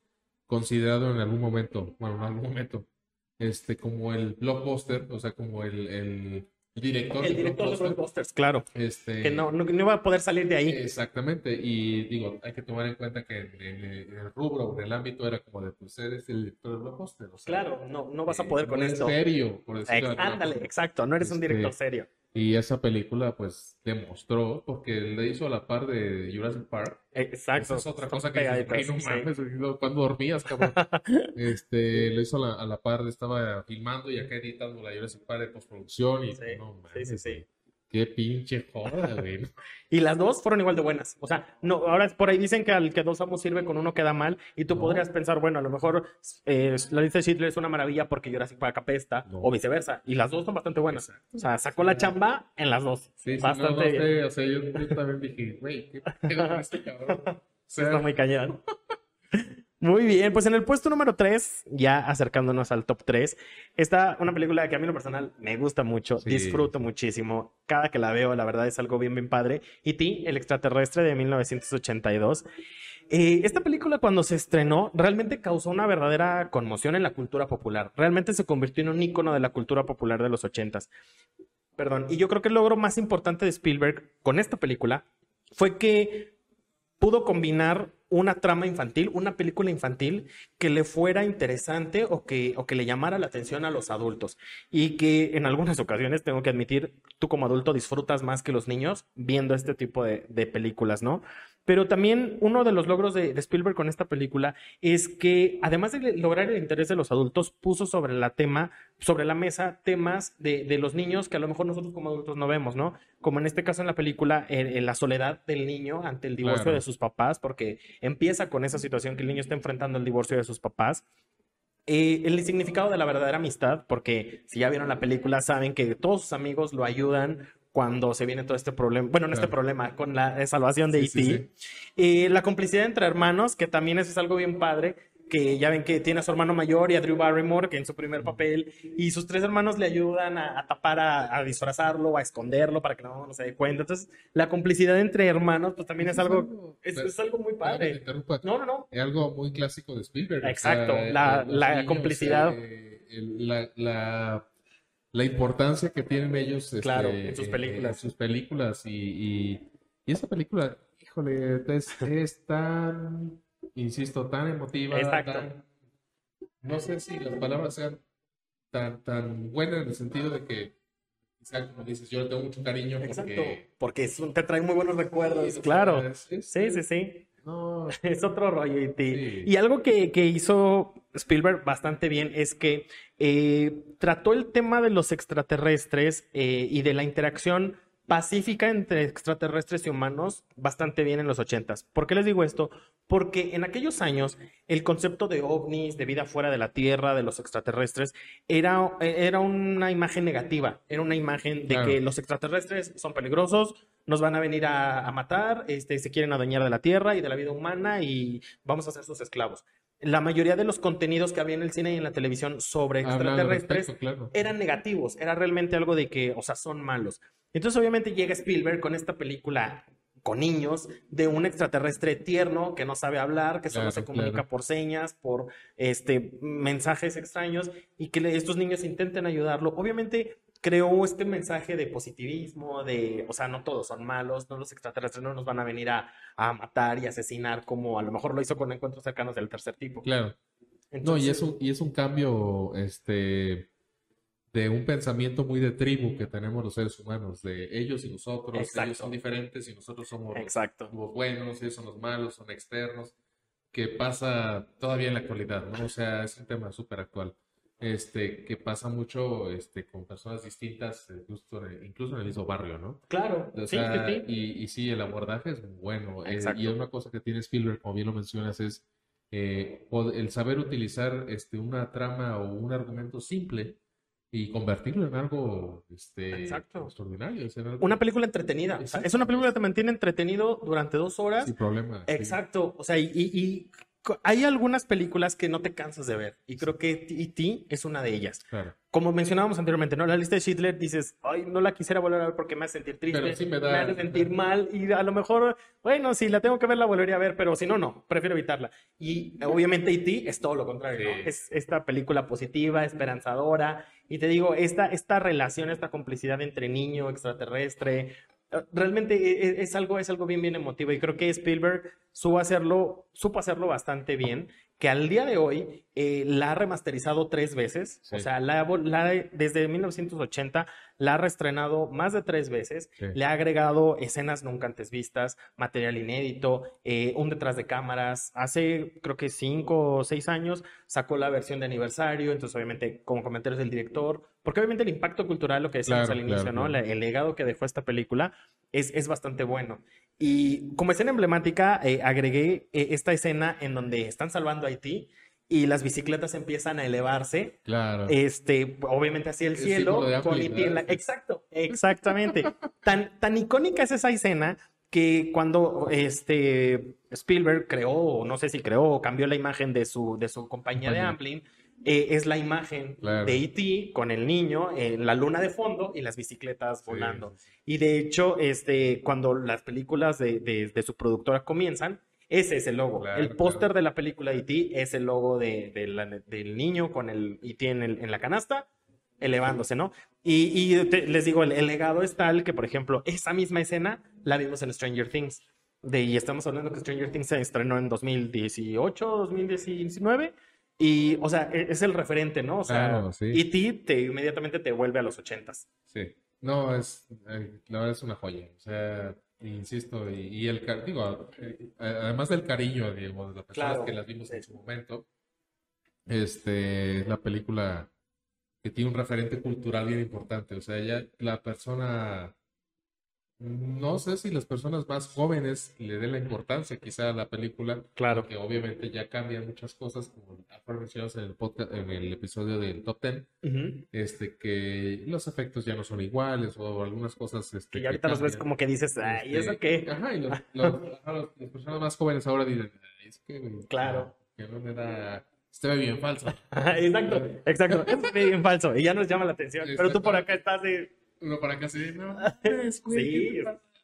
considerado en algún momento, bueno, en algún momento, este, como el blockbuster, o sea, como el, el director El de director de blockbuster, Blockbusters, claro, este, que no, no, no iba a poder salir de ahí. Exactamente, y digo, hay que tomar en cuenta que en, en- en el rubro, en el ámbito era como de, pues eres el director de blockbuster, o sea, Claro, no, no vas a eh, poder con no es esto. serio, por decirlo de Ex- ándale, forma. exacto, no eres un Este, director serio. Y esa película, pues, demostró, porque le hizo a la par de Jurassic Park, Exacto. esa es otra cosa que dices, pegaditas, "Güey, no sí. mames, güey, ¿cuándo dormías, cabrón? [laughs] Este, lo hizo a la, a la par, estaba filmando y acá editando la Jurassic Park de postproducción y Sí, no sí, sí, sí. Qué pinche joda, güey. [laughs] Y las dos fueron igual de buenas. O sea, no, ahora por ahí dicen que al que dos amos sirve con uno queda mal. Y tú No. podrías pensar, bueno, a lo mejor eh, la lista de Schindler es una maravilla porque Jurassic Park apesta, No. o viceversa. Y las dos son bastante buenas. Exacto. O sea, sacó la chamba en las dos. Sí, sí, bastante no, no bien. sé, o sea, yo, yo también dije, güey, ¿qué pedo este cabrón? [laughs] O sea, Está muy cañón. [laughs] Muy bien, pues en el puesto número 3, ya acercándonos al top 3, está una película que a mí lo personal me gusta mucho, Sí, disfruto muchísimo. Cada que la veo, la verdad es algo bien, bien padre. E.T., el extraterrestre de 1982. Eh, esta película cuando se estrenó realmente causó una verdadera conmoción en la cultura popular. Realmente se convirtió en un ícono de la cultura popular de los 80s. Perdón, y yo creo que el logro más importante de Spielberg con esta película fue que pudo combinar una trama infantil, una película infantil que le fuera interesante o que, o que le llamara la atención a los adultos. Y que en algunas ocasiones, tengo que admitir, tú como adulto disfrutas más que los niños viendo este tipo de, de películas, ¿no? Pero también uno de los logros de, de Spielberg con esta película es que, además de lograr el interés de los adultos, puso sobre la tema, sobre la mesa temas de, de los niños que a lo mejor nosotros como adultos no vemos, ¿no? Como en este caso en la película, en, en la soledad del niño ante el divorcio Claro. de sus papás, porque empieza con esa situación que el niño está enfrentando el divorcio de sus papás. Eh, el significado de la verdadera amistad, porque si ya vieron la película, saben que todos sus amigos lo ayudan cuando se viene todo este problema, bueno, no este Claro. problema, con la salvación de Sí, E.T. sí, Eh, la complicidad entre hermanos, que también eso es algo bien padre, que ya ven que tiene a su hermano mayor y a Drew Barrymore, que en su primer papel, y sus tres hermanos le ayudan a, a tapar, a, a disfrazarlo, a esconderlo para que no, no se dé cuenta. Entonces, la complicidad entre hermanos, pues también es algo, es, es algo muy padre. No, no, no. Es algo muy clásico de Spielberg. o Exacto, sea, la- eh, la complicidad. eh, el- la, la, la importancia que tienen ellos este, Claro, en sus eh, películas. en sus películas. Y, y, y esa película, híjole, es, es tan, insisto, tan emotiva. Exacto. tan- no sé si las palabras sean tan, tan buenas en el sentido de que, como dices, yo le tengo mucho cariño Exacto, porque... es un- te trae muy buenos recuerdos. Sí, claro. sea, es- es- Sí, sí, sí. No, [laughs] Es otro rollo. Y, Sí. y algo que, que hizo Spielberg bastante bien es que eh, trató el tema de los extraterrestres eh, y de la interacción pacífica entre extraterrestres y humanos bastante bien en los ochentas. ¿Por qué les digo esto? Porque en aquellos años el concepto de ovnis, de vida fuera de la Tierra, de los extraterrestres, era, era una imagen negativa. Era una imagen de Claro. que los extraterrestres son peligrosos, nos van a venir a, a matar, este, se quieren adueñar de la Tierra y de la vida humana y vamos a ser sus esclavos. La mayoría de los contenidos que había en el cine y en la televisión sobre extraterrestres respecto, claro. eran negativos, era realmente algo de que, o sea, son malos. Entonces, obviamente, llega Spielberg con esta película con niños de un extraterrestre tierno que no sabe hablar, que solo Claro, se comunica claro. por señas, por este mensajes extraños y que le- estos niños intenten ayudarlo. Obviamente creó este mensaje de positivismo, de, o sea, no todos son malos, no los extraterrestres no nos van a venir a, a matar y asesinar como a lo mejor lo hizo con encuentros cercanos del tercer tipo. Claro. No, y es un, y es un cambio, este, de un pensamiento muy de tribu que tenemos los seres humanos, de ellos y nosotros, Exacto. ellos son diferentes y nosotros somos los- Exacto. los buenos, ellos son los malos, son externos, que pasa todavía en la actualidad, ¿no? O sea, es un tema súper actual, este, que pasa mucho, este, con personas distintas, eh, justo en- incluso en el mismo barrio, ¿no? Claro, O sí, sea, sí, sí. Y, y sí, el abordaje es bueno. Eh, y una cosa que tiene Spielberg, como bien lo mencionas, es eh, el saber utilizar este, una trama o un argumento simple y convertirlo en algo este, Exacto. extraordinario. en algo Una película entretenida. O sea, Exacto. es una película que te mantiene entretenido durante dos horas. sin problema. sí. Exacto. O sea, y, y- hay algunas películas que no te cansas de ver. Y creo que E.T. es una de ellas. Claro. Como mencionábamos anteriormente, ¿no? La lista de Schindler dices, ay, no la quisiera volver a ver porque me hace sentir triste, Pero sí me da- hace sentir [laughs] mal. Y a lo mejor, bueno, si la tengo que ver, la volvería a ver, pero si no, no. Prefiero evitarla. Y obviamente E.T. es todo lo contrario, ¿no? Sí. Es esta película positiva, esperanzadora. Y te digo, esta, esta relación, esta complicidad entre niño, extraterrestre, realmente e- e- es, algo, es algo bien, bien emotivo. Y creo que Spielberg supo hacerlo, supo hacerlo bastante bien, que al día de hoy eh, la ha remasterizado tres veces. Sí. O sea, la, la desde 1980 la ha reestrenado más de tres veces. Sí. Le ha agregado escenas nunca antes vistas, material inédito, eh, un detrás de cámaras. Hace, creo que cinco o seis años, sacó la versión de aniversario. Entonces, obviamente, como comentarios del director, porque obviamente el impacto cultural, lo que decíamos Claro, al inicio, claro, ¿no? claro. La- el legado que dejó esta película es, es bastante bueno. Y como escena emblemática, eh, agregué eh, esta escena en donde están salvando a Haití y las bicicletas empiezan a elevarse. Claro. Este, obviamente hacia el El cielo. Exacto, exactamente. tan, tan icónica es esa escena que cuando este Spielberg creó, no sé si creó o cambió la imagen de su, de su compañía de. Amblin, eh, es la imagen Claro. de E.T. con el niño en la luna de fondo y las bicicletas volando. sí. Y de hecho, este, cuando las películas de, de- de su productora comienzan, ese es el logo. Claro, el póster claro. de la película E.T. es el logo de, de la- del niño con el E.T. en, el- en la canasta, elevándose, ¿no? Y, y te- les digo, el, el legado es tal que, por ejemplo, esa misma escena la vimos en Stranger Things. De, y estamos hablando que Stranger Things se estrenó en 2018, 2019. Y, o sea, e- es el referente, ¿no? O sea, Claro, sí. E.T. te, inmediatamente te vuelve a los ochentas. Sí, no, es, eh, la verdad es una joya, o sea, insisto, y, y el digo, eh, además del cariño, digamos, de las personas Claro, que las vimos en su momento, este, es la película que tiene un referente cultural bien importante, o sea, ya la persona, no sé si las personas más jóvenes le den la importancia quizá a la película, Claro. porque obviamente ya cambian muchas cosas, como fueron mencionados en el podcast, en el episodio del Top Ten Ujú. este, que los efectos ya no son iguales o algunas cosas este, Que ya ahorita los ves como que dices, ay, ¿y Este, eso qué? Ajá, y los, [laughs] los- ajá, los- las personas más jóvenes ahora dicen, "Ay, es que, Claro. que no era, se ve bien falso. [laughs] Exacto, exacto. Es bien falso y ya nos llama la atención. [laughs] Pero tú por acá estás de. Uno para acá [laughs] sí, [laughs] no, Sí,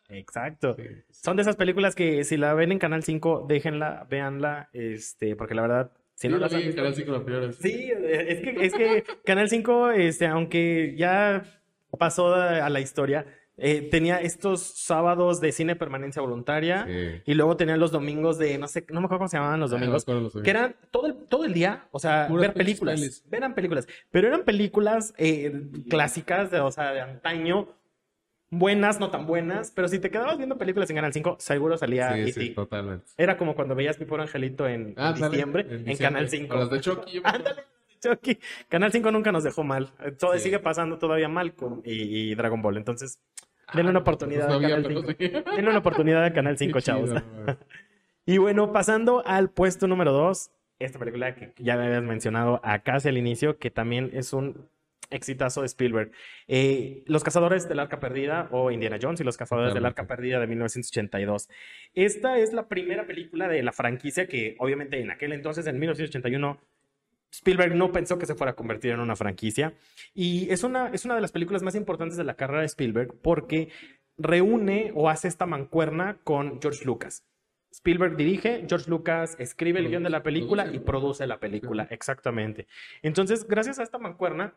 exacto. Sí, Son de esas películas que si la ven en Canal 5, déjenla, véanla, este, porque la verdad, si Sí, no la vi en Canal 5 la primera vez. Sí, es que, es que Canal 5, este, aunque ya pasó a la historia, eh, tenía estos sábados de cine permanencia voluntaria Sí. y luego tenía los domingos de, no sé, no me acuerdo cómo se llamaban los Ah, domingos, los que eran todo el, todo el día, o sea, Puras ver películas, pelis. eran películas, pero eran películas eh, clásicas, de, o sea, de antaño, buenas, no tan buenas, pero si te quedabas viendo películas en Canal 5, seguro salía Sí, totalmente. Era como cuando veías Mi Pobre Angelito en, diciembre, en. Canal 5. O las de Chucky. Ándale, Chucky. Canal 5 nunca nos dejó mal. Todo Sí. sigue pasando todavía Malcolm y, y Dragon Ball. Entonces, [laughs] Denle una oportunidad no sabía, Canal pero 5. sí. Denle una oportunidad a Canal 5, Qué chavos. chido. [laughs] Y bueno, pasando al puesto número 2, esta película que ya me habías mencionado acá hacia el inicio, que también es un exitazo de Spielberg. Eh, Los Cazadores del Arca Perdida o Indiana Jones y Los Cazadores del Arca. Perdida de 1982. Esta es la primera película de la franquicia que obviamente en aquel entonces, en 1981, Spielberg no pensó que se fuera a convertir en una franquicia. Y es una, es una de las películas más importantes de la carrera de Spielberg porque reúne o hace esta mancuerna con George Lucas. Spielberg dirige, George Lucas escribe el guion de la película y Produce. produce la película, exactamente. Entonces, gracias a esta mancuerna,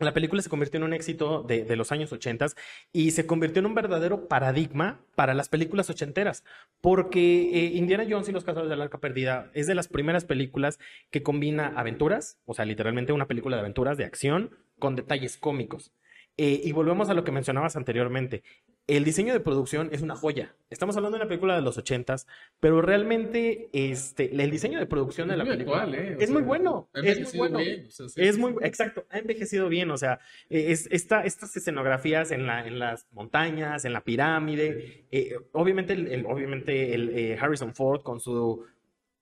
la película se convirtió en un éxito de, de los años 80 y se convirtió en un verdadero paradigma para las películas ochenteras, porque eh, Indiana Jones y los Cazadores del Arca Perdida es de las primeras películas que combina aventuras, o sea, literalmente una película de aventuras, de acción, con detalles cómicos. Eh, y volvemos a lo que mencionabas anteriormente. El diseño de producción es una joya. Estamos hablando de una película de los ochentas, pero realmente este, el diseño de producción de la película actual, ¿eh? Es muy bueno. ha Es muy bueno. bien, o sea, sí, Es muy, exacto, ha envejecido bien, o sea, eh, es, esta, estas escenografías en, la, en las montañas, en la pirámide, eh, obviamente, el, el- obviamente el, eh, Harrison Ford con su,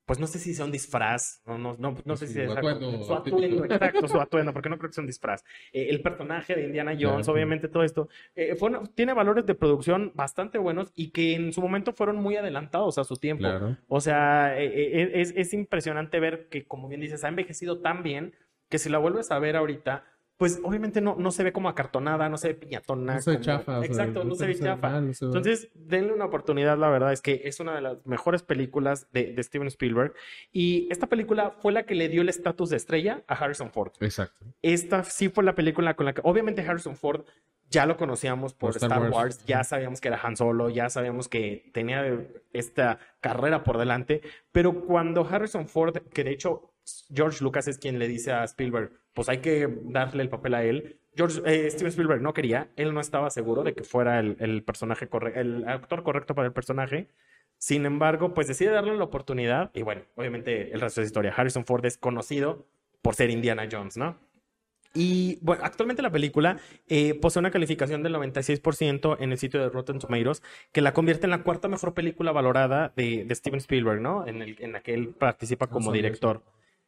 pues no sé si sea un disfraz, no, no, no, no sé si es atuendo su atuendo, exacto, su atuendo, porque no creo que sea un disfraz. Eh, el personaje de Indiana Jones, Claro. obviamente todo esto, eh, fue tiene valores de producción bastante buenos y que en su momento fueron muy adelantados a su tiempo. Claro. O sea, eh, es, es impresionante ver que, como bien dices, ha envejecido tan bien que si la vuelves a ver ahorita, pues obviamente no, no se ve como acartonada, no se ve piñatona. No se ve como- chafa. o sea, Exacto, no se ve chafa. mal, no se ve- Entonces, denle una oportunidad, la verdad es que es una de las mejores películas de, de Steven Spielberg. Y esta película fue la que le dio el estatus de estrella a Harrison Ford. Exacto. Esta sí fue la película con la que, obviamente, Harrison Ford ya lo conocíamos por, Por Star Star, Wars. Wars. ya sabíamos que era Han Solo, ya sabíamos que tenía esta carrera por delante, pero cuando Harrison Ford, que de hecho George Lucas es quien le dice a Spielberg, pues hay que darle el papel a él. George, eh, Steven Spielberg no quería, él no estaba seguro de que fuera el, el personaje correcto, el actor correcto para el personaje. Sin embargo, pues decide darle la oportunidad y bueno, obviamente el resto es historia. Harrison Ford es conocido por ser Indiana Jones, ¿no? Y bueno, actualmente la película eh, posee una calificación del 96% en el sitio de Rotten Tomatoes, que la convierte en la cuarta mejor película valorada de, de Steven Spielberg, ¿no? En, el, en la que él participa como director.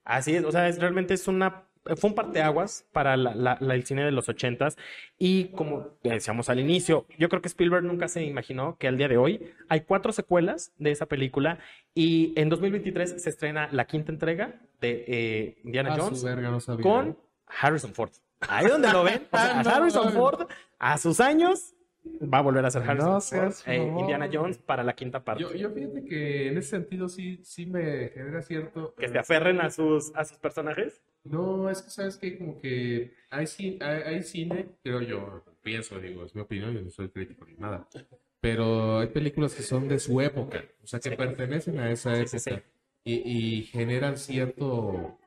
Así es, o sea, es, realmente es una, fue un parteaguas para la- la- la- el cine de los ochentas y como decíamos al inicio, yo creo que Spielberg nunca se imaginó que al día de hoy hay cuatro secuelas de esa película y en 2023 se estrena la quinta entrega de eh, Indiana Ah, Jones verga, no sabía. con Harrison Ford. Ahí donde lo ven, [laughs] o sea, No, Harrison. Ford a sus años va a volver a ser No Harrison seas Ford, eh, mamón. Indiana Jones para la quinta parte. Yo, yo fíjate que en ese sentido sí, sí me genera cierto. que se aferren a sus, a sus personajes. No, es que sabes que como que hay, hay, hay cine, creo yo, pienso, digo, es mi opinión, yo no soy crítico ni nada. Pero hay películas que son de su época, o sea, que Sí. pertenecen a esa Sí, sí, época Y, y generan cierto,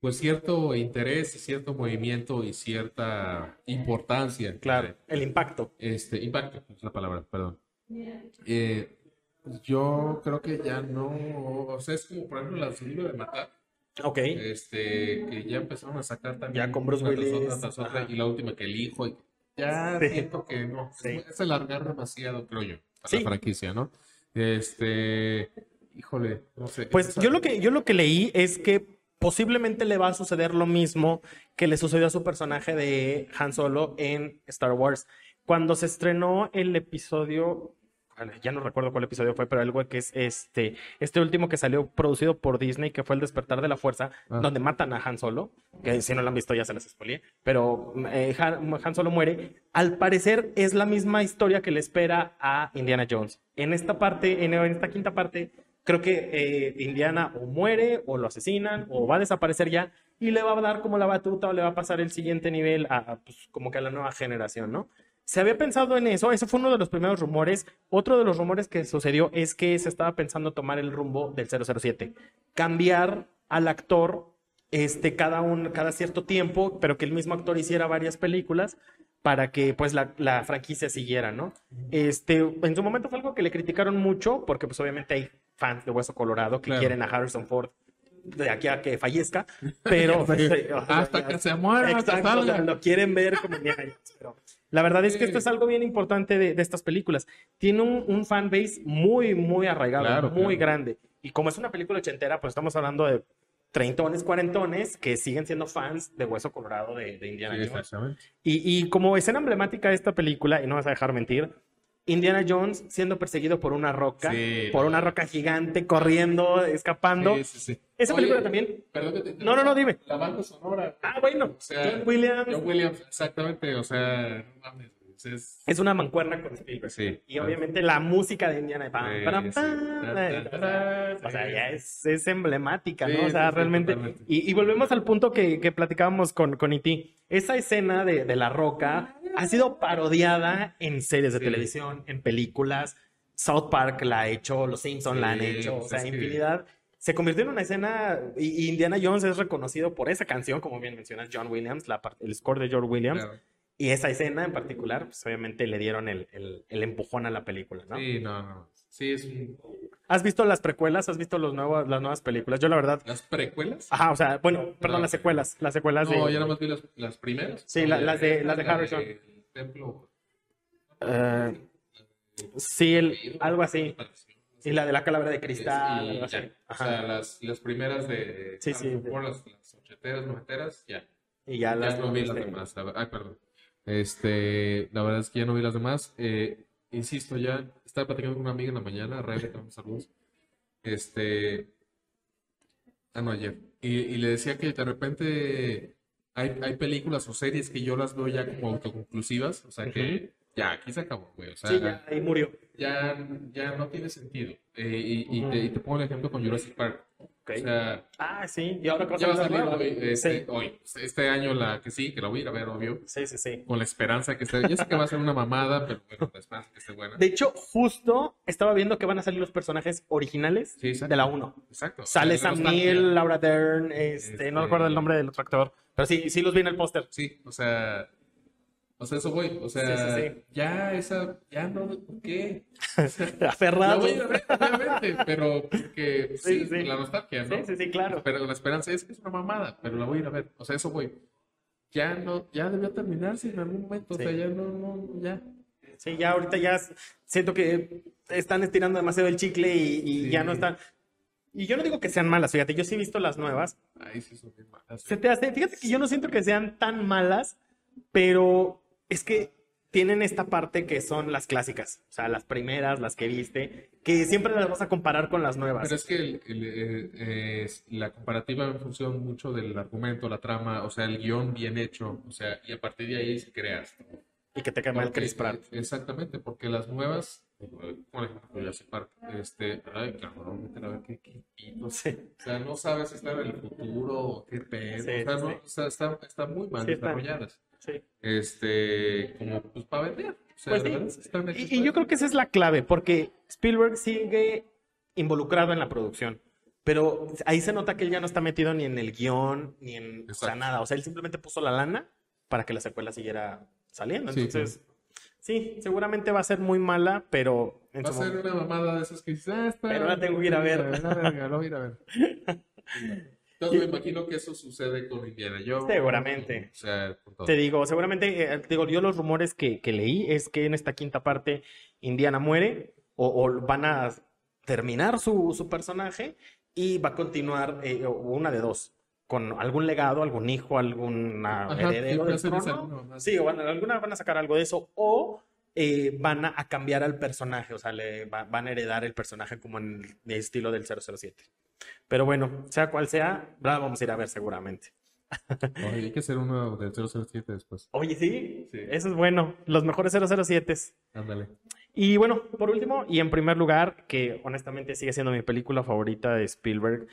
pues cierto interés, cierto movimiento y cierta importancia. Claro, el impacto. Este, impacto, es la palabra, perdón. Eh, yo creo que ya no, o sea, es como por ejemplo la Duro de Matar, Ok. este, que ya empezaron a sacar también Ya con Bruce Willis, otra, tras otra, ajá. y la última que el hijo, y ya Sí. siento que no, Sí. es alargar demasiado, creo yo, a Sí. la franquicia, ¿no? Este, híjole, no sé. Pues yo lo que, yo lo que leí es que posiblemente le va a suceder lo mismo que le sucedió a su personaje de Han Solo en Star Wars. Cuando se estrenó el episodio, ya no recuerdo cuál episodio fue, pero algo que es este, este último que salió producido por Disney, que fue El Despertar de la Fuerza, Ah. donde matan a Han Solo, que si no lo han visto ya se las spoileé, pero eh, Han, Han Solo muere. Al parecer es la misma historia que le espera a Indiana Jones. En esta parte, en, en esta quinta parte, creo que eh, Indiana o muere o lo asesinan o va a desaparecer ya y le va a dar como la batuta o le va a pasar el siguiente nivel a, a, pues, como que a la nueva generación, ¿no? Se había pensado en eso, ese fue uno de los primeros rumores. Otro de los rumores que sucedió es que se estaba pensando tomar el rumbo del 007, cambiar al actor este, cada, un, cada cierto tiempo, pero que el mismo actor hiciera varias películas para que pues la, la franquicia siguiera, ¿no? Este, en su momento fue algo que le criticaron mucho, porque pues obviamente hay fans de Hueso Colorado que Claro. quieren a Harrison Ford de aquí a que fallezca, pero [laughs] sea, Hasta que se muera, hasta Exacto, salga. lo quieren ver como pero la verdad es que esto es algo bien importante de, de estas películas. Tiene un, un fanbase muy, muy arraigado, Claro, muy claro. grande. Y como es una película ochentera, pues estamos hablando de treintones, cuarentones que siguen siendo fans de Hueso Colorado de, de Indiana Jones. Y, y como escena emblemática de esta película, y no vas a dejar mentir, Indiana Jones siendo perseguido por una roca, Sí, por una roca gigante, corriendo, escapando. Sí, sí, sí. Esa Oye, película también. Perdón que te No, no, no, dime. La banda sonora. Ah, bueno, O sea, John Williams John Williams, exactamente. O sea, no mames. Es, es una mancuerna con Spielberg. sí. Y obviamente la música de Indiana pam, Sí, sí. ta, ta, ta, o sea, sí. ya es, es emblemática, ¿no? Sí, O sea, sí, sí, realmente. Y, y volvemos al punto que, que platicábamos con, con E.T. Esa escena de, de la roca ha sido parodiada en series de Sí. televisión, en películas. South Park la ha hecho, Los Simpsons la han Sí, hecho, o pues sea, infinidad. Se convirtió en una escena, y, Indiana Jones es reconocido por esa canción, como bien mencionas, John Williams, la, el score de George Williams. Claro. Y esa escena en particular, pues obviamente le dieron el, el- el empujón a la película, ¿no? Sí, no, no. Sí, es un... ¿Has visto las precuelas? ¿Has visto los nuevos, las nuevas películas? Yo la verdad... ¿Las precuelas? Ajá, o sea, bueno, perdón, No. las secuelas. Las secuelas No, de... ya nada más vi las, las primeras. Sí, la- las de- las de La Harrison. templo. Eh, sí, el- algo así. Y la de la calavera de cristal. Y algo así. ya. O Ajá. sea, las, las primeras de Sí, sí. Ford, las, las ochenteras, noventeras, ya. Y ya Ya las... no vi las demás. Ay, perdón. Este, la verdad es que ya no vi las demás. Eh, insisto, ya estaba platicando con una amiga en la mañana, Ray, le damos saludos. Este, ah, no, ayer. Y, y le decía que de repente hay, hay películas o series que yo las veo ya como autoconclusivas. O sea que ya, aquí se acabó, güey. O sea, Sí, ya, ahí murió. ya, ya no tiene sentido. Eh, y, y te, y te pongo el ejemplo con Jurassic Park. Ok. O sea, Ah, sí. Y ahora que ya va a salir nueva. hoy, este, Sí. hoy, este año la que sí, que la voy a ir a ver, obvio Sí, sí, sí. con la esperanza que esté. Yo sé que va a ser una mamada, pero bueno, la esperanza que esté buena. De hecho, justo estaba viendo que van a salir los personajes originales Sí, de la 1. Exacto. Sale La Sam. Neill, Laura Dern, este, Este- no recuerdo el nombre del otro actor, pero sí, sí los vi en el póster. Sí, o sea, o sea, eso voy. O sea, Sí, sí, sí. ya esa, ya no, ¿por qué? [laughs] La Aferrado. voy a ver, obviamente, pero porque sí, la nostalgia, ¿no? Sí, sí, sí, claro. Pero la esperanza es que es una mamada, pero la voy a ir a ver. O sea, eso voy. Ya no, ya debió terminarse en algún momento. O sea, ya no, no, ya. Sí, ya ahorita ya siento que están estirando demasiado el chicle y, ya no están. Y yo no digo que sean malas, fíjate, yo sí he visto las nuevas. Ay, sí, son bien malas. Se te hace, fíjate que yo no siento que sean tan malas, pero es que tienen esta parte que son las clásicas, o sea, las primeras, las que viste, que siempre las vas a comparar con las nuevas. Pero es que el- el, eh, eh, es la comparativa en función mucho del argumento, la trama, o sea, el guion bien hecho, o sea, y a partir de ahí se creas. Y que te quema el Chris Pratt. Exactamente, porque las nuevas, por ejemplo, Jurassic Park, este, ay, cabrón, a ver qué, qué pito. Sí. O sea, no sabes si está en el futuro o qué pedo. Sí, o sea, no, sí. o sea, está, está muy mal desarrolladas. Sí. Este, como pues para vender. O sea, Pues de sí. verdad, Y, y yo creo que esa es la clave, porque Spielberg sigue involucrado en la producción. Pero ahí se nota que él ya no está metido ni en el guion, ni en o sea, nada. O sea, él simplemente puso la lana para que la secuela siguiera saliendo. Sí, Entonces, sí, seguramente va a ser muy mala, pero en Va a ser momento- una mamada de esas que dices, ah, está. Pero la tengo que ir a ver. La voy a ir a ver. [laughs] Entonces me imagino que eso sucede con Indiana Jones. Seguramente. O sea. Te digo, seguramente, eh, digo, yo los rumores que, que leí es que en esta quinta parte Indiana muere o, o van a terminar su, su personaje y va a continuar eh, una de dos, con algún legado, algún hijo, algún heredero del trono. Sí, o van, alguna van a sacar algo de eso o eh, van a, a cambiar al personaje, o sea, le va- van a heredar el personaje como en el estilo del 007. Pero bueno, sea cual sea, la vamos a ir a ver seguramente. Oye, hay que hacer uno del 007 después. Oye, sí, Sí. eso es bueno. Los mejores 007s. Ándale. Y bueno, por último, y en primer lugar, que honestamente sigue siendo mi película favorita de Spielberg.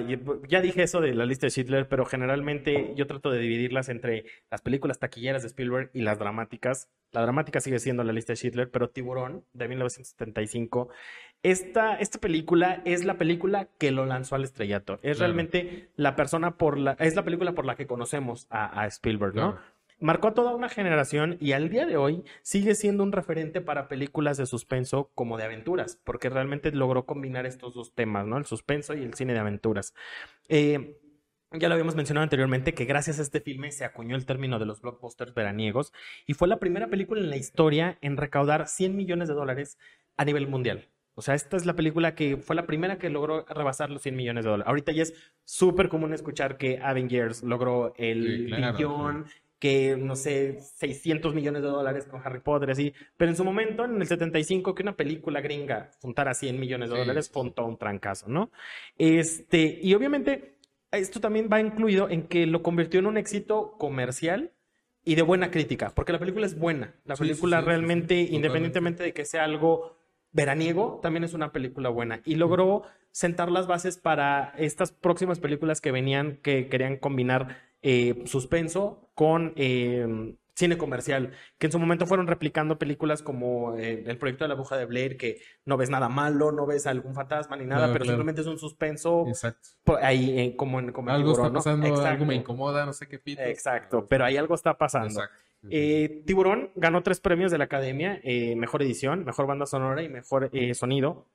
Y- Ya dije eso de la lista de Schindler, pero generalmente yo trato de dividirlas entre las películas taquilleras de Spielberg y las dramáticas. La dramática sigue siendo la lista de Schindler, pero Tiburón, de 1975, esta, esta película es la película que lo lanzó al estrellato. Es Claro. realmente la persona por la, es la película por la que conocemos a, a Spielberg, ¿no? Claro. Marcó a toda una generación y al día de hoy sigue siendo un referente para películas de suspenso como de aventuras, porque realmente logró combinar estos dos temas, ¿no? El suspenso y el cine de aventuras. Eh, ya lo habíamos mencionado anteriormente que gracias a este filme se acuñó el término de los blockbusters veraniegos y fue la primera película en la historia en recaudar 100 millones de dólares a nivel mundial. O sea, esta es la película que fue la primera que logró rebasar los 100 millones de dólares. Ahorita ya es súper común escuchar que Avengers logró el Sí, claro, billón, que no sé, 600 millones de dólares con Harry Potter, así. Pero en su momento, en el 75, que una película gringa juntara 100 millones de Sí, dólares, fue un, todo un trancazo, ¿no? Este, y obviamente, esto también va incluido en que lo convirtió en un éxito comercial y de buena crítica, porque la película es buena. La Sí, película sí, realmente, independientemente de que sea algo veraniego, también es una película buena. Y logró sentar las bases para estas próximas películas que venían, que querían combinar eh, suspenso con eh, cine comercial, que en su momento fueron replicando películas como eh, el proyecto de la bruja de Blair, que no ves nada malo, no ves algún fantasma ni nada, Claro, pero claro. simplemente es un suspenso Exacto. por ahí eh, como en como Algo está Tiburón, ¿no? pasando, algo me incomoda, no sé qué pito. Exacto, pero ahí algo está pasando. Exacto. Eh, Tiburón ganó tres premios de la Academia, eh, Mejor Edición, Mejor Banda Sonora y Mejor Sonido.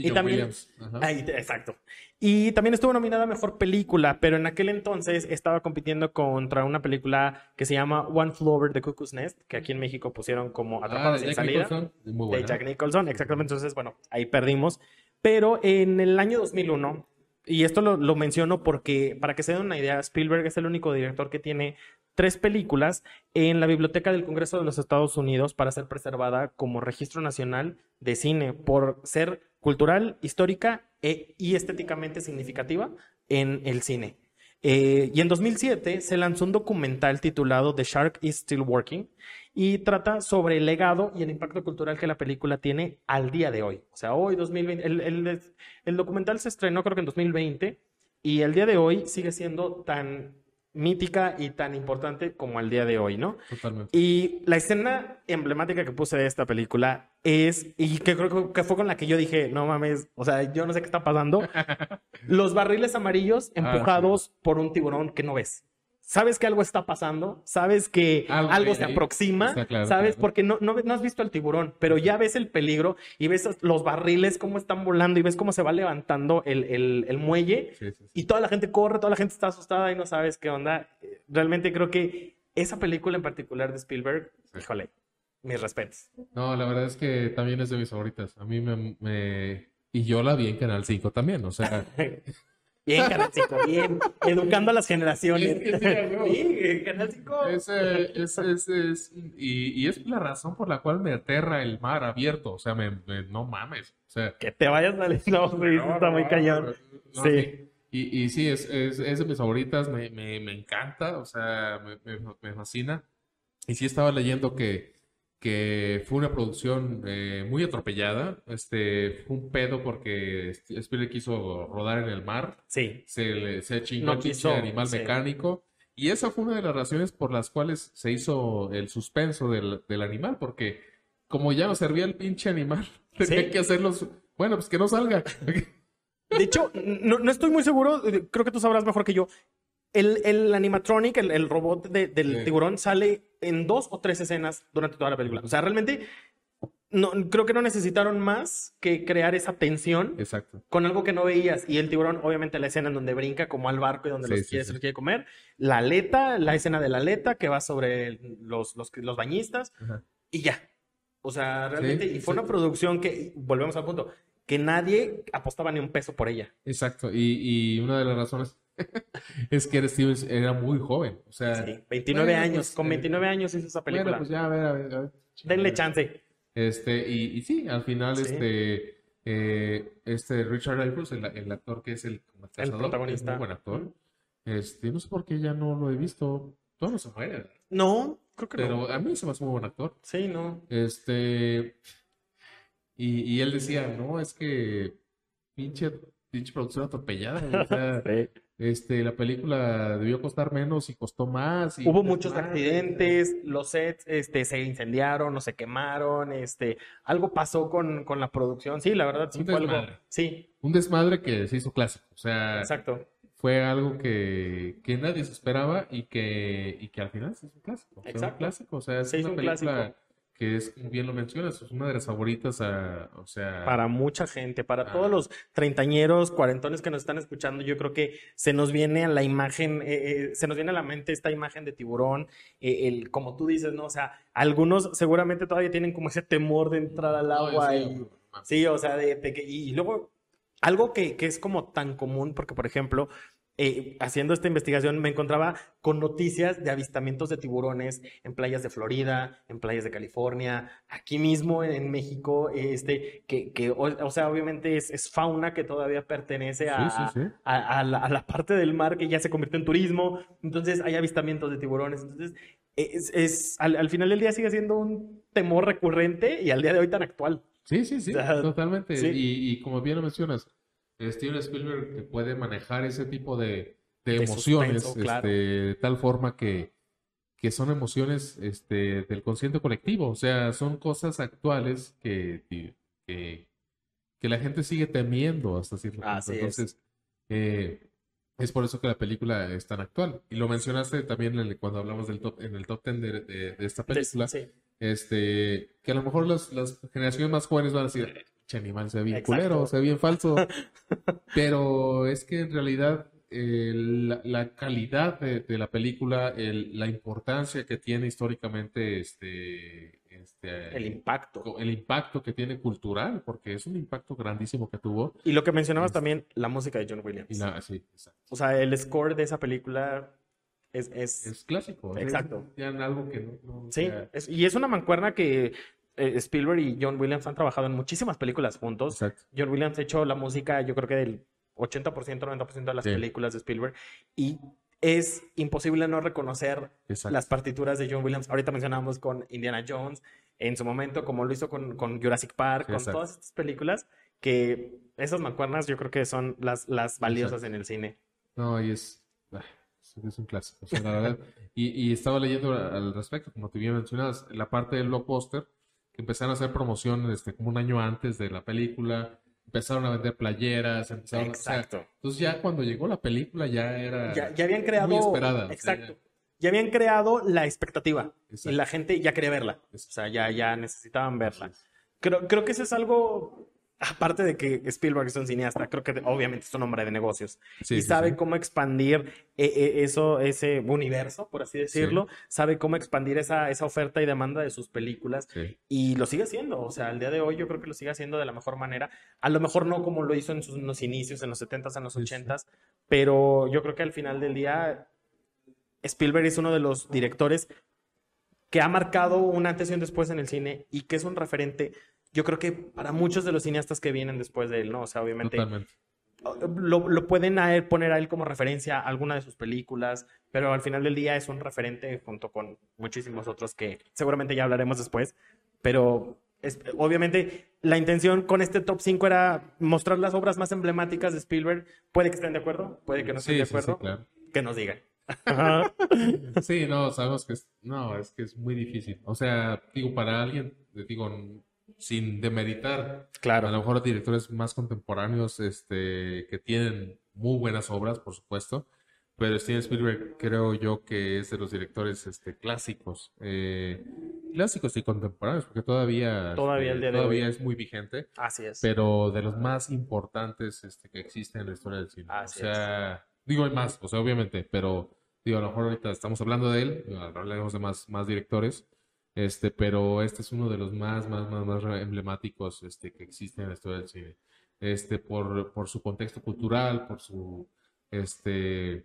Y John también- Williams. Ahí, exacto. Y también estuvo nominada a Mejor Película, pero en aquel entonces estaba compitiendo contra una película que se llama One Flew Over the Cuckoo's Nest, que aquí en México pusieron como Ah, Atrapados de sin salida. Nicholson, muy De buena. Jack Nicholson, exactamente. Entonces, bueno, ahí perdimos. Pero en el año 2001, y esto lo, lo menciono porque, para que se den una idea, Spielberg es el único director que tiene tres películas en la Biblioteca del Congreso de los Estados Unidos para ser preservada como registro nacional de cine por ser cultural, histórica e- y estéticamente significativa en el cine. Eh, y en 2007 se lanzó un documental titulado The Shark is Still Working y trata sobre el legado y el impacto cultural que la película tiene al día de hoy. O sea, hoy 2020, el, el- el documental se estrenó creo que en 2020 y el día de hoy sigue siendo tan mítica y tan importante como el día de hoy, ¿no? Totalmente. Y la escena emblemática que puse de esta película es, y que creo que fue con la que yo dije, no mames, o sea, yo no sé qué está pasando, [laughs] los barriles amarillos Ah, empujados por un tiburón que no ves. Sabes que algo está pasando, sabes que Algo algo, se ahí. aproxima, claro, sabes, claro. porque no, no, no has visto al tiburón, pero ya ves el peligro y ves los barriles cómo están volando y ves cómo se va levantando el, el- el muelle Sí, sí, sí. y toda la gente corre, toda la gente está asustada y no sabes qué onda. Realmente creo que esa película en particular de Spielberg, híjole, mis respetos. No, la verdad es que también es de mis favoritas. A mí me, me- Y yo la vi en Canal 5 también, o sea... [laughs] Bien, Canal 5, bien. Educando a las generaciones. Sí, [laughs] Canal 5. Es, eh, es, es, es- y, y es la razón por la cual me aterra el mar abierto. O sea, me, me- no mames. O sea, Que te vayas a No, eso está muy cañón. no, Sí. Y, y sí, es, es, es de mis favoritas, me, me, me encanta, o sea, me fascina. Y sí estaba leyendo que, que fue una producción eh, muy atropellada. Este, fue un pedo porque Spielberg quiso rodar en el mar Sí, se, le, se chingó No quiso, animal sí. mecánico. Y esa fue una de las razones por las cuales se hizo el suspenso del, del animal, porque como ya no servía el pinche animal, [laughs] tenía que hacerlos. Bueno, pues que no salga. De hecho, no, no estoy muy seguro, creo que tú sabrás mejor que yo. El, el animatronic, el, el robot de- del Sí. tiburón, sale en dos o tres escenas durante toda la película. O sea, realmente no, creo que no necesitaron más que crear esa tensión Exacto. con algo que no veías. Y el tiburón, obviamente, la escena en donde brinca como al barco y donde Sí, los sí, quiere, sí. se los quiere comer. La aleta, la escena de la aleta que va sobre los, los, los bañistas Ajá. y ya. O sea, realmente, y fue una producción que, volvemos al punto, que nadie apostaba ni un peso por ella. Exacto. Y, y una de las razones [laughs] es que Steven era muy joven. O sea, Sí, 29 bueno, años, pues, con eh, 29 años hizo esa película. bueno, pues ya, a ver, a ver, a ver. Denle chance. Este, y, y sí, al final, Sí. este, eh, este Richard Dreyfuss, el, el actor que es el, el protagonista. es buen actor. Este, no sé por qué ya no lo he visto. Todo no se muere. No, creo que pero no. a mí se me hace muy buen actor. Sí, no. Este, y, y él decía, no, es que pinche, pinche producción atropellada. o sea, [laughs] Sí. Este, la película debió costar menos y costó más. y Hubo muchos accidentes, los sets este, se incendiaron o se quemaron, este, algo pasó con, con la producción. Sí, la verdad sí Un fue algo. Sí, Un desmadre que se hizo clásico. O sea, exacto. fue algo que, que nadie se esperaba y que, y que al final se hizo un clásico. O sea, un Exacto. clásico, o sea, es Se hizo una un película clásico. Que es, como bien lo mencionas, es una de las favoritas, a- o sea, Para mucha gente, para todos los treintañeros, cuarentones que nos están escuchando, yo creo que se nos viene a la imagen, eh, eh, se nos viene a la mente esta imagen de tiburón, eh, el, como tú dices, ¿no? O sea, algunos seguramente todavía tienen como ese temor de entrar al agua sí, y. Sí, o sea, de, de y luego algo que, que es como tan común, porque por ejemplo, eh, haciendo esta investigación me encontraba con noticias de avistamientos de tiburones en playas de Florida, en playas de California, aquí mismo en, México, este, que, que, o, o sea, obviamente es, es fauna que todavía pertenece a, Sí, sí, sí. a- a la, a la parte del mar que ya se convirtió en turismo, entonces hay avistamientos de tiburones, entonces es, es- al, al final del día sigue siendo un temor recurrente y al día de hoy tan actual. Sí, sí, sí, totalmente. Sí. Y, y como bien lo mencionas, Steven Spielberg que puede manejar ese tipo de, de De emociones suspenso, claro. este, de tal forma que, que son emociones este, del consciente colectivo. O sea, son cosas actuales que, que, que la gente sigue temiendo hasta cierto punto. Así es. Entonces, eh, es por eso que la película es tan actual. Y lo mencionaste también en el- cuando hablamos del top, en el top 10 de, de- de esta película Sí. este, que a lo mejor las, las generaciones más jóvenes van a decir, che, animal, se ve bien Exacto. culero, se ve bien falso. [laughs] Pero es que en realidad eh, la, la calidad de, de la película, el- la importancia que tiene históricamente, este, este, El impacto. el impacto que tiene cultural, porque es un impacto grandísimo que tuvo. Y lo que mencionabas Es- también, la música de John Williams. La, sí. O sea, el score de esa película es... es, Es clásico. Exacto. ya algo que no, no- o sí, sea, y es una mancuerna que eh, Spielberg y John Williams han trabajado en muchísimas películas juntos. exacto. John Williams ha hecho la música, yo creo que del 80%, 90% de las Sí. películas de Spielberg. Y es imposible no reconocer Exacto. las partituras de John Williams. Ahorita mencionábamos con Indiana Jones, en su momento, como lo hizo con, con Jurassic Park, Sí, con exacto. todas estas películas, que esas mancuernas yo creo que son las, las valiosas en el cine. No, y es, ay, es- un clásico, o sea, la verdad. [laughs] Y, y estaba leyendo al respecto, como te bien mencionabas, la parte del blockbuster, empezaron a hacer promoción este, como un año antes de la película, empezaron a vender playeras, empezaron, o sea, Exacto. entonces ya cuando llegó la película ya era Ya, ya habían creado. muy esperada. o sea, Exacto. Ya habían creado la expectativa y la gente ya quería verla. O sea, ya, ya necesitaban verla. Creo, creo que eso es algo, aparte de que Spielberg es un cineasta, creo que obviamente es un hombre de negocios Sí, y sí, sabe sí. cómo expandir eh, eh, eso, ese universo, por así decirlo, sabe cómo expandir esa, esa oferta y demanda de sus películas y lo sigue haciendo. O sea, al día de hoy yo creo que lo sigue haciendo de la mejor manera. A lo mejor no como lo hizo en sus en los inicios, en los 70s, en los Sí, sí. 80s, pero yo creo que al final del día Spielberg es uno de los directores que ha marcado un antes y un después en el cine y que es un referente, yo creo que para muchos de los cineastas que vienen después de él, ¿no? O sea, obviamente Totalmente. lo, lo pueden a él poner a él como referencia a alguna de sus películas, pero al final del día es un referente junto con muchísimos otros que seguramente ya hablaremos después, pero es- obviamente la intención con este top 5 era mostrar las obras más emblemáticas de Spielberg. Puede que estén de acuerdo, puede que no estén Sí, de sí, sí, acuerdo, claro. que nos digan. Sí, no, sabemos que es, no, es que es muy difícil. O sea, digo, para alguien, digo, sin demeritar, a lo Claro, mejor directores más contemporáneos, este, que tienen muy buenas obras, por supuesto, pero Steven Spielberg creo yo que es de los directores, este, clásicos, eh, clásicos y contemporáneos, porque todavía, Todavía este, el día de todavía hoy. es muy vigente, así es. pero de los más importantes, este, que existen en la historia del cine. O Así sea, digo, hay más, o sea, obviamente, pero digo, a lo mejor ahorita estamos hablando de él, hablaremos de más, más directores, este, pero este es uno de los más, más, más, más emblemáticos, este, que existen en la historia del cine. Este, por, por su contexto cultural, por su, este,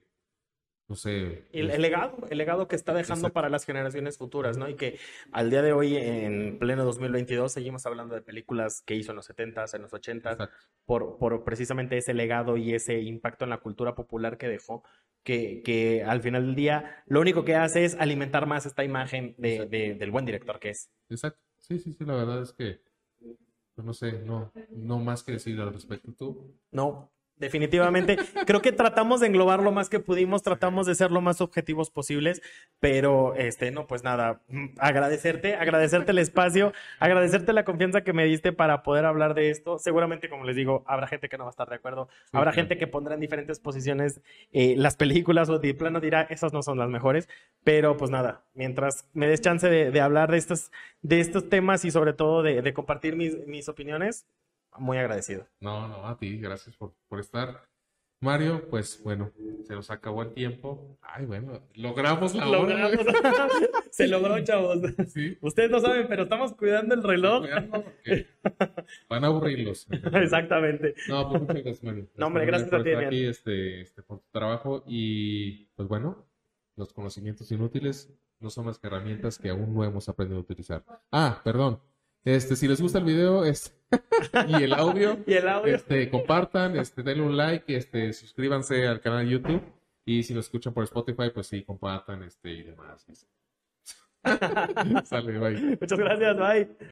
no sé, El, el legado, el legado que está dejando Exacto. para las generaciones futuras, ¿no? Y que al día de hoy, en pleno 2022, seguimos hablando de películas que hizo en los 70s, en los 80s, exacto, por, por precisamente ese legado y ese impacto en la cultura popular que dejó, que, que al final del día lo único que hace es alimentar más esta imagen de- del buen director que es. exacto. Sí, sí, sí, la verdad es que, pues, no sé, no, no más que decir al respecto. ¿Tú? No, Definitivamente. Creo que tratamos de englobar lo más que pudimos, tratamos de ser lo más objetivos posibles, pero este, no, pues nada, agradecerte, agradecerte el espacio, agradecerte la confianza que me diste para poder hablar de esto. Seguramente, como les digo, habrá gente que no va a estar de acuerdo, Sí, habrá gente que pondrá en diferentes posiciones eh, las películas o de plano dirá, esas no son las mejores, pero pues nada, mientras me des chance de, de hablar de estos, de estos temas y sobre todo de, de compartir mis, mis opiniones, muy agradecido. No, no, a ti, gracias por, por estar. Mario, pues bueno, se nos acabó el tiempo. Ay, bueno, logramos la hora. Logramos. [laughs] Se logró, chavos. Sí, Ustedes no saben, pero estamos cuidando el reloj. van a aburrirlos. [laughs] Exactamente. No, pues muchas gracias, Mario. No, hombre, gracias por a ti, estar aquí, este, este, por tu trabajo y, pues bueno, los conocimientos inútiles no son más que herramientas que aún no hemos aprendido a utilizar. Ah, perdón. Este, si les gusta el video este, [laughs] y el audio, [laughs] Y el audio. este, compartan, este, denle un like, este, suscríbanse al canal de YouTube y si nos escuchan por Spotify, pues sí, compartan, este, y demás. [laughs] Sale, bye. Muchas gracias, bye.